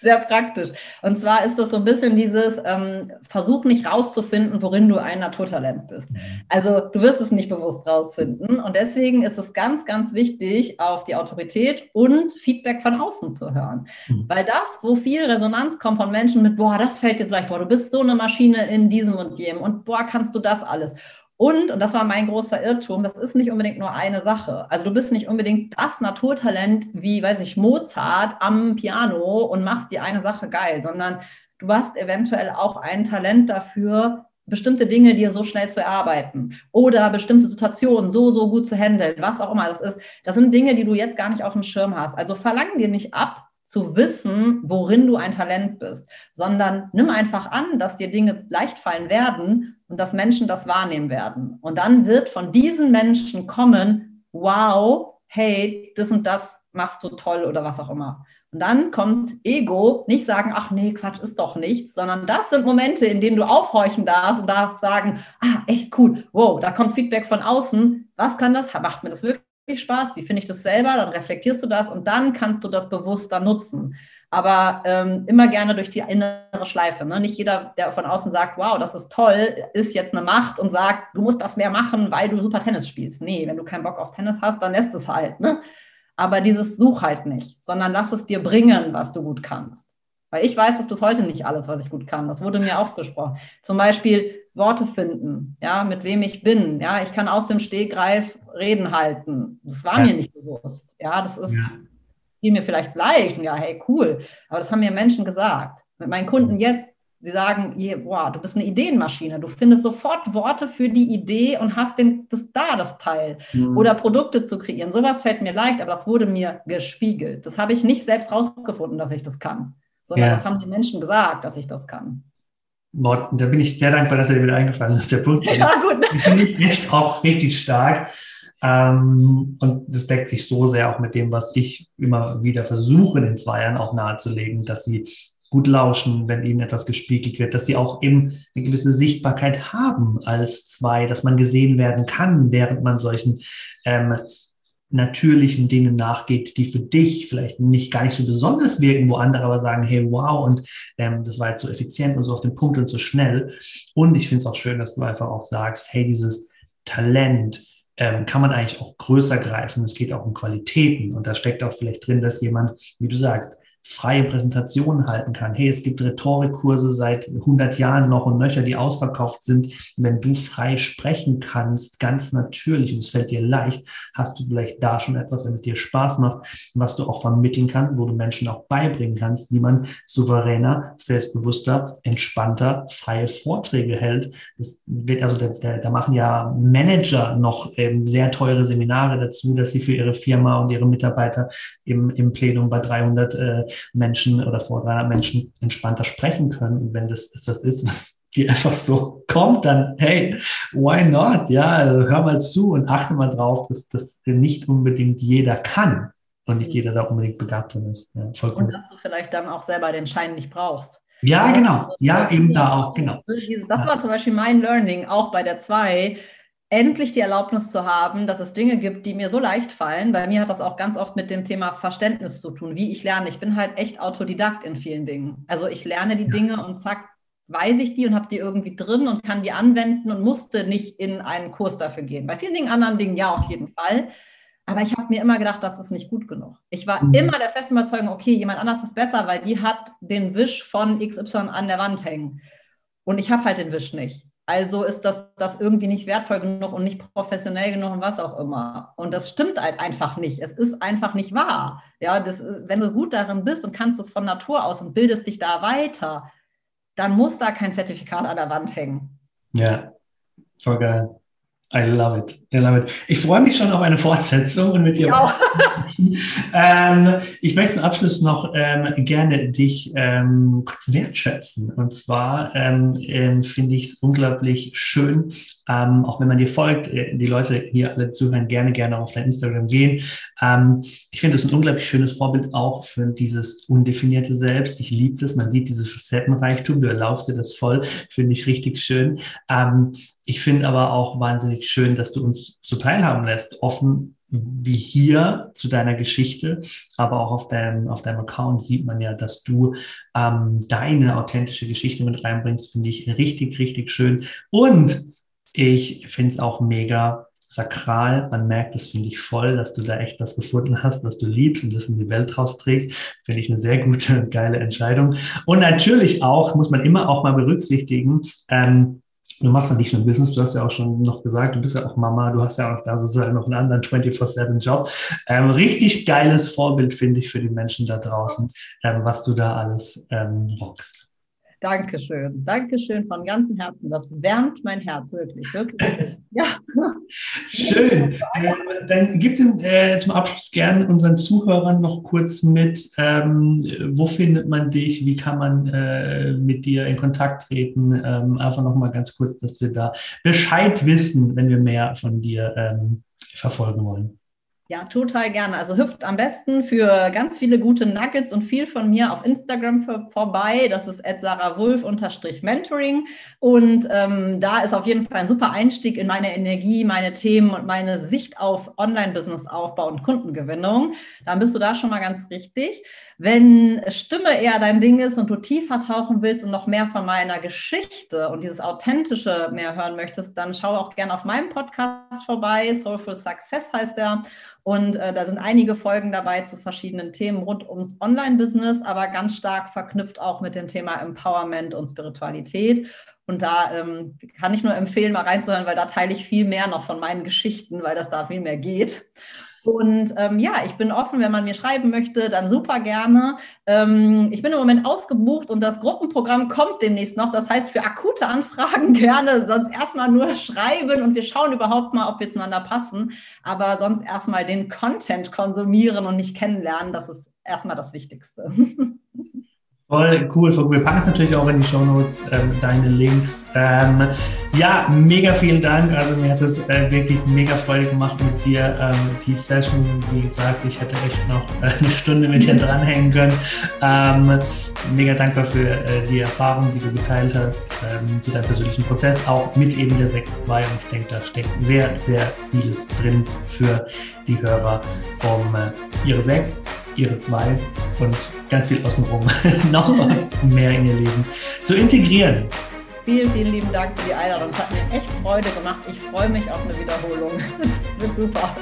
Speaker 2: Sehr praktisch. Und zwar ist das so ein bisschen dieses ähm, Versuch nicht rauszufinden, worin du ein Naturtalent bist. Mhm. Also du wirst es nicht bewusst rausfinden. Und deswegen ist es ganz, ganz wichtig, auf die Autorität und Feedback von außen zu hören. Mhm. Weil das, wo viel Resonanz kommt von Menschen mit, boah, das fällt jetzt leicht, boah, du bist so eine Maschine in diesem und jenem und boah, kannst du das alles. Und, und das war mein großer Irrtum, das ist nicht unbedingt nur eine Sache. Also du bist nicht unbedingt das Naturtalent wie, weiß ich, Mozart am Piano und machst die eine Sache geil, sondern du hast eventuell auch ein Talent dafür, bestimmte Dinge dir so schnell zu erarbeiten oder bestimmte Situationen so, so gut zu handeln, was auch immer das ist. Das sind Dinge, die du jetzt gar nicht auf dem Schirm hast. Also verlangen dir nicht ab, zu wissen, worin du ein Talent bist, sondern nimm einfach an, dass dir Dinge leicht fallen werden und dass Menschen das wahrnehmen werden. Und dann wird von diesen Menschen kommen, wow, hey, das und das machst du toll oder was auch immer. Und dann kommt Ego, nicht sagen, ach nee, Quatsch, ist doch nichts, sondern das sind Momente, in denen du aufhorchen darfst und darfst sagen, ah, echt cool, wow, da kommt Feedback von außen, was kann das, macht mir das wirklich Spaß, wie finde ich das selber, dann reflektierst du das und dann kannst du das bewusster nutzen. Aber ähm, immer gerne durch die innere Schleife. Ne? Nicht jeder, der von außen sagt, wow, das ist toll, ist jetzt eine Macht und sagt, du musst das mehr machen, weil du super Tennis spielst. Nee, wenn du keinen Bock auf Tennis hast, dann lässt es halt. Ne? Aber dieses Such halt nicht, sondern lass es dir bringen, was du gut kannst. Weil ich weiß das bis heute nicht alles, was ich gut kann. Das wurde mir auch gesprochen. Zum Beispiel Worte finden, ja, mit wem ich bin. Ja, ich kann aus dem Stegreif Reden halten. Das war ja. mir nicht bewusst. Ja, das ist ja. fiel mir vielleicht leicht. Und ja, hey, cool. Aber das haben mir Menschen gesagt. Mit meinen Kunden jetzt, sie sagen, boah, du bist eine Ideenmaschine. Du findest sofort Worte für die Idee und hast den, das da, das Teil. Mhm. Oder Produkte zu kreieren. Sowas fällt mir leicht, aber das wurde mir gespiegelt. Das habe ich nicht selbst rausgefunden, dass ich das kann sondern ja. das haben die Menschen gesagt, dass ich das kann.
Speaker 1: Morten, da bin ich sehr dankbar, dass er dir wieder eingefallen ist. Der Punkt ja, gut. finde ich echt auch richtig stark. Ähm, und das deckt sich so sehr auch mit dem, was ich immer wieder versuche, den zwei Jahren auch nahezulegen, dass sie gut lauschen, wenn ihnen etwas gespiegelt wird, dass sie auch eben eine gewisse Sichtbarkeit haben als zwei, dass man gesehen werden kann, während man solchen ähm, natürlichen Dingen nachgeht, die für dich vielleicht nicht gar nicht so besonders wirken, wo andere aber sagen, hey, wow, und ähm, das war jetzt so effizient und so auf den Punkt und so schnell. Und ich finde es auch schön, dass du einfach auch sagst, hey, dieses Talent ähm, kann man eigentlich auch größer greifen. Es geht auch um Qualitäten und da steckt auch vielleicht drin, dass jemand, wie du sagst, freie Präsentationen halten kann. Hey, es gibt Rhetorikkurse seit 100 Jahren noch und nöcher, die ausverkauft sind. Wenn du frei sprechen kannst, ganz natürlich, und es fällt dir leicht, hast du vielleicht da schon etwas, wenn es dir Spaß macht, was du auch vermitteln kannst, wo du Menschen auch beibringen kannst, wie man souveräner, selbstbewusster, entspannter, freie Vorträge hält. Das wird also, da, da machen ja Manager noch ähm, sehr teure Seminare dazu, dass sie für ihre Firma und ihre Mitarbeiter im, im Plenum bei 300 äh, Menschen oder vor 300 Menschen entspannter sprechen können. Und wenn das etwas ist, was dir einfach so kommt, dann hey, why not? Ja, also hör mal zu und achte mal drauf, dass das nicht unbedingt jeder kann und nicht mhm. jeder da unbedingt begabt drin ist. Ja,
Speaker 2: voll cool. Und dass du vielleicht dann auch selber den Schein nicht brauchst.
Speaker 1: Ja, genau. Ja, eben da auch, genau.
Speaker 2: Das war zum Beispiel mein Learning, auch bei der 2 endlich die Erlaubnis zu haben, dass es Dinge gibt, die mir so leicht fallen. Bei mir hat das auch ganz oft mit dem Thema Verständnis zu tun, wie ich lerne. Ich bin halt echt Autodidakt in vielen Dingen. Also ich lerne die Dinge und zack, weiß ich die und habe die irgendwie drin und kann die anwenden und musste nicht in einen Kurs dafür gehen. Bei vielen Dingen, anderen Dingen ja auf jeden Fall. Aber ich habe mir immer gedacht, das ist nicht gut genug. Ich war mhm. immer der festen Überzeugung, okay, jemand anders ist besser, weil die hat den Wisch von XY an der Wand hängen. Und ich habe halt den Wisch nicht. Also ist das, das irgendwie nicht wertvoll genug und nicht professionell genug und was auch immer. Und das stimmt halt einfach nicht. Es ist einfach nicht wahr. Ja, das, wenn du gut darin bist und kannst es von Natur aus und bildest dich da weiter, dann muss da kein Zertifikat an der Wand hängen.
Speaker 1: Ja, voll geil. I love it. I love it. Ich freue mich schon auf eine Fortsetzung und mit dir. Ja. ähm, ich möchte zum Abschluss noch ähm, gerne dich ähm, kurz wertschätzen. Und zwar ähm, ähm, finde ich es unglaublich schön, ähm, auch wenn man dir folgt, äh, die Leute hier alle zuhören, gerne, gerne auf dein Instagram gehen. ich finde es ein unglaublich schönes Vorbild auch für dieses undefinierte Selbst. Ich liebe das. Man sieht dieses Facettenreichtum. Du erlaubst dir das voll. Finde ich richtig schön. Ich finde aber auch wahnsinnig schön, dass du uns so teilhaben lässt, offen wie hier zu deiner Geschichte, aber auch auf deinem, auf deinem Account sieht man ja, dass du ähm, deine authentische Geschichte mit reinbringst, finde ich richtig, richtig schön. Und ich finde es auch mega sakral. Man merkt das, finde ich, voll, dass du da echt was gefunden hast, was du liebst und das in die Welt rausträgst. Finde ich eine sehr gute und geile Entscheidung. Und natürlich auch, muss man immer auch mal berücksichtigen, ähm, du machst ja nicht nur Business, du hast ja auch schon noch gesagt, du bist ja auch Mama, du hast ja auch da sozusagen noch einen anderen 24-7-Job. Ähm, richtig geiles Vorbild, finde ich, für die Menschen da draußen, ähm, was du da alles ähm, rockst.
Speaker 2: Dankeschön. Dankeschön von ganzem Herzen. Das wärmt mein Herz wirklich. wirklich. Ja.
Speaker 1: Schön. Ähm, dann gib den, äh, zum Abschluss gerne unseren Zuhörern noch kurz mit, ähm, wo findet man dich, wie kann man äh, mit dir in Kontakt treten. Ähm, einfach nochmal ganz kurz, dass wir da Bescheid wissen, wenn wir mehr von dir ähm, verfolgen wollen.
Speaker 2: Ja, total gerne. Also hüpft am besten für ganz viele gute Nuggets und viel von mir auf Instagram für, vorbei. Das ist sarahwulf-mentoring. Und ähm, da ist auf jeden Fall ein super Einstieg in meine Energie, meine Themen und meine Sicht auf Online-Business-Aufbau und Kundengewinnung. Dann bist du da schon mal ganz richtig. Wenn Stimme eher dein Ding ist und du tiefer tauchen willst und noch mehr von meiner Geschichte und dieses Authentische mehr hören möchtest, dann schau auch gerne auf meinem Podcast vorbei. Soulful Success heißt er. Und äh, da sind einige Folgen dabei zu verschiedenen Themen rund ums Online-Business, aber ganz stark verknüpft auch mit dem Thema Empowerment und Spiritualität. Und da ähm, kann ich nur empfehlen, mal reinzuhören, weil da teile ich viel mehr noch von meinen Geschichten, weil das da viel mehr geht. Und ähm, ja, ich bin offen, wenn man mir schreiben möchte, dann super gerne. Ähm, ich bin im Moment ausgebucht und das Gruppenprogramm kommt demnächst noch. Das heißt, für akute Anfragen gerne sonst erstmal nur schreiben und wir schauen überhaupt mal, ob wir zueinander passen. Aber sonst erstmal den Content konsumieren und nicht kennenlernen. Das ist erstmal das Wichtigste.
Speaker 1: Voll cool, voll cool. Wir packen es natürlich auch in die Show Notes, ähm, deine Links. Ja, mega vielen Dank. Also mir hat es äh, wirklich mega Freude gemacht mit dir. Ähm, die Session, wie gesagt, ich hätte echt noch äh, eine Stunde mit dir dranhängen können. Ähm, mega dankbar für äh, die Erfahrung, die du geteilt hast, ähm, zu deinem persönlichen Prozess, auch mit eben der 6.2. Und ich denke, da steckt sehr, sehr vieles drin für die Hörer, um äh, ihre 6 ihre zwei und ganz viel außenrum noch mehr in ihr Leben zu integrieren.
Speaker 2: Vielen, vielen lieben Dank für die Einladung. Es hat mir echt Freude gemacht. Ich freue mich auf eine Wiederholung. Das wird super.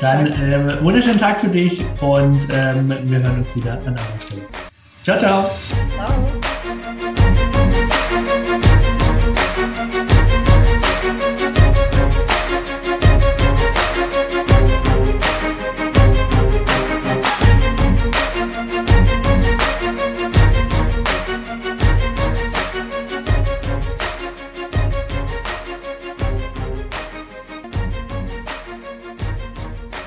Speaker 1: Dann ähm, wunderschönen Tag für dich und ähm, wir hören uns wieder an anderer Stelle. Ciao, ciao. Ciao.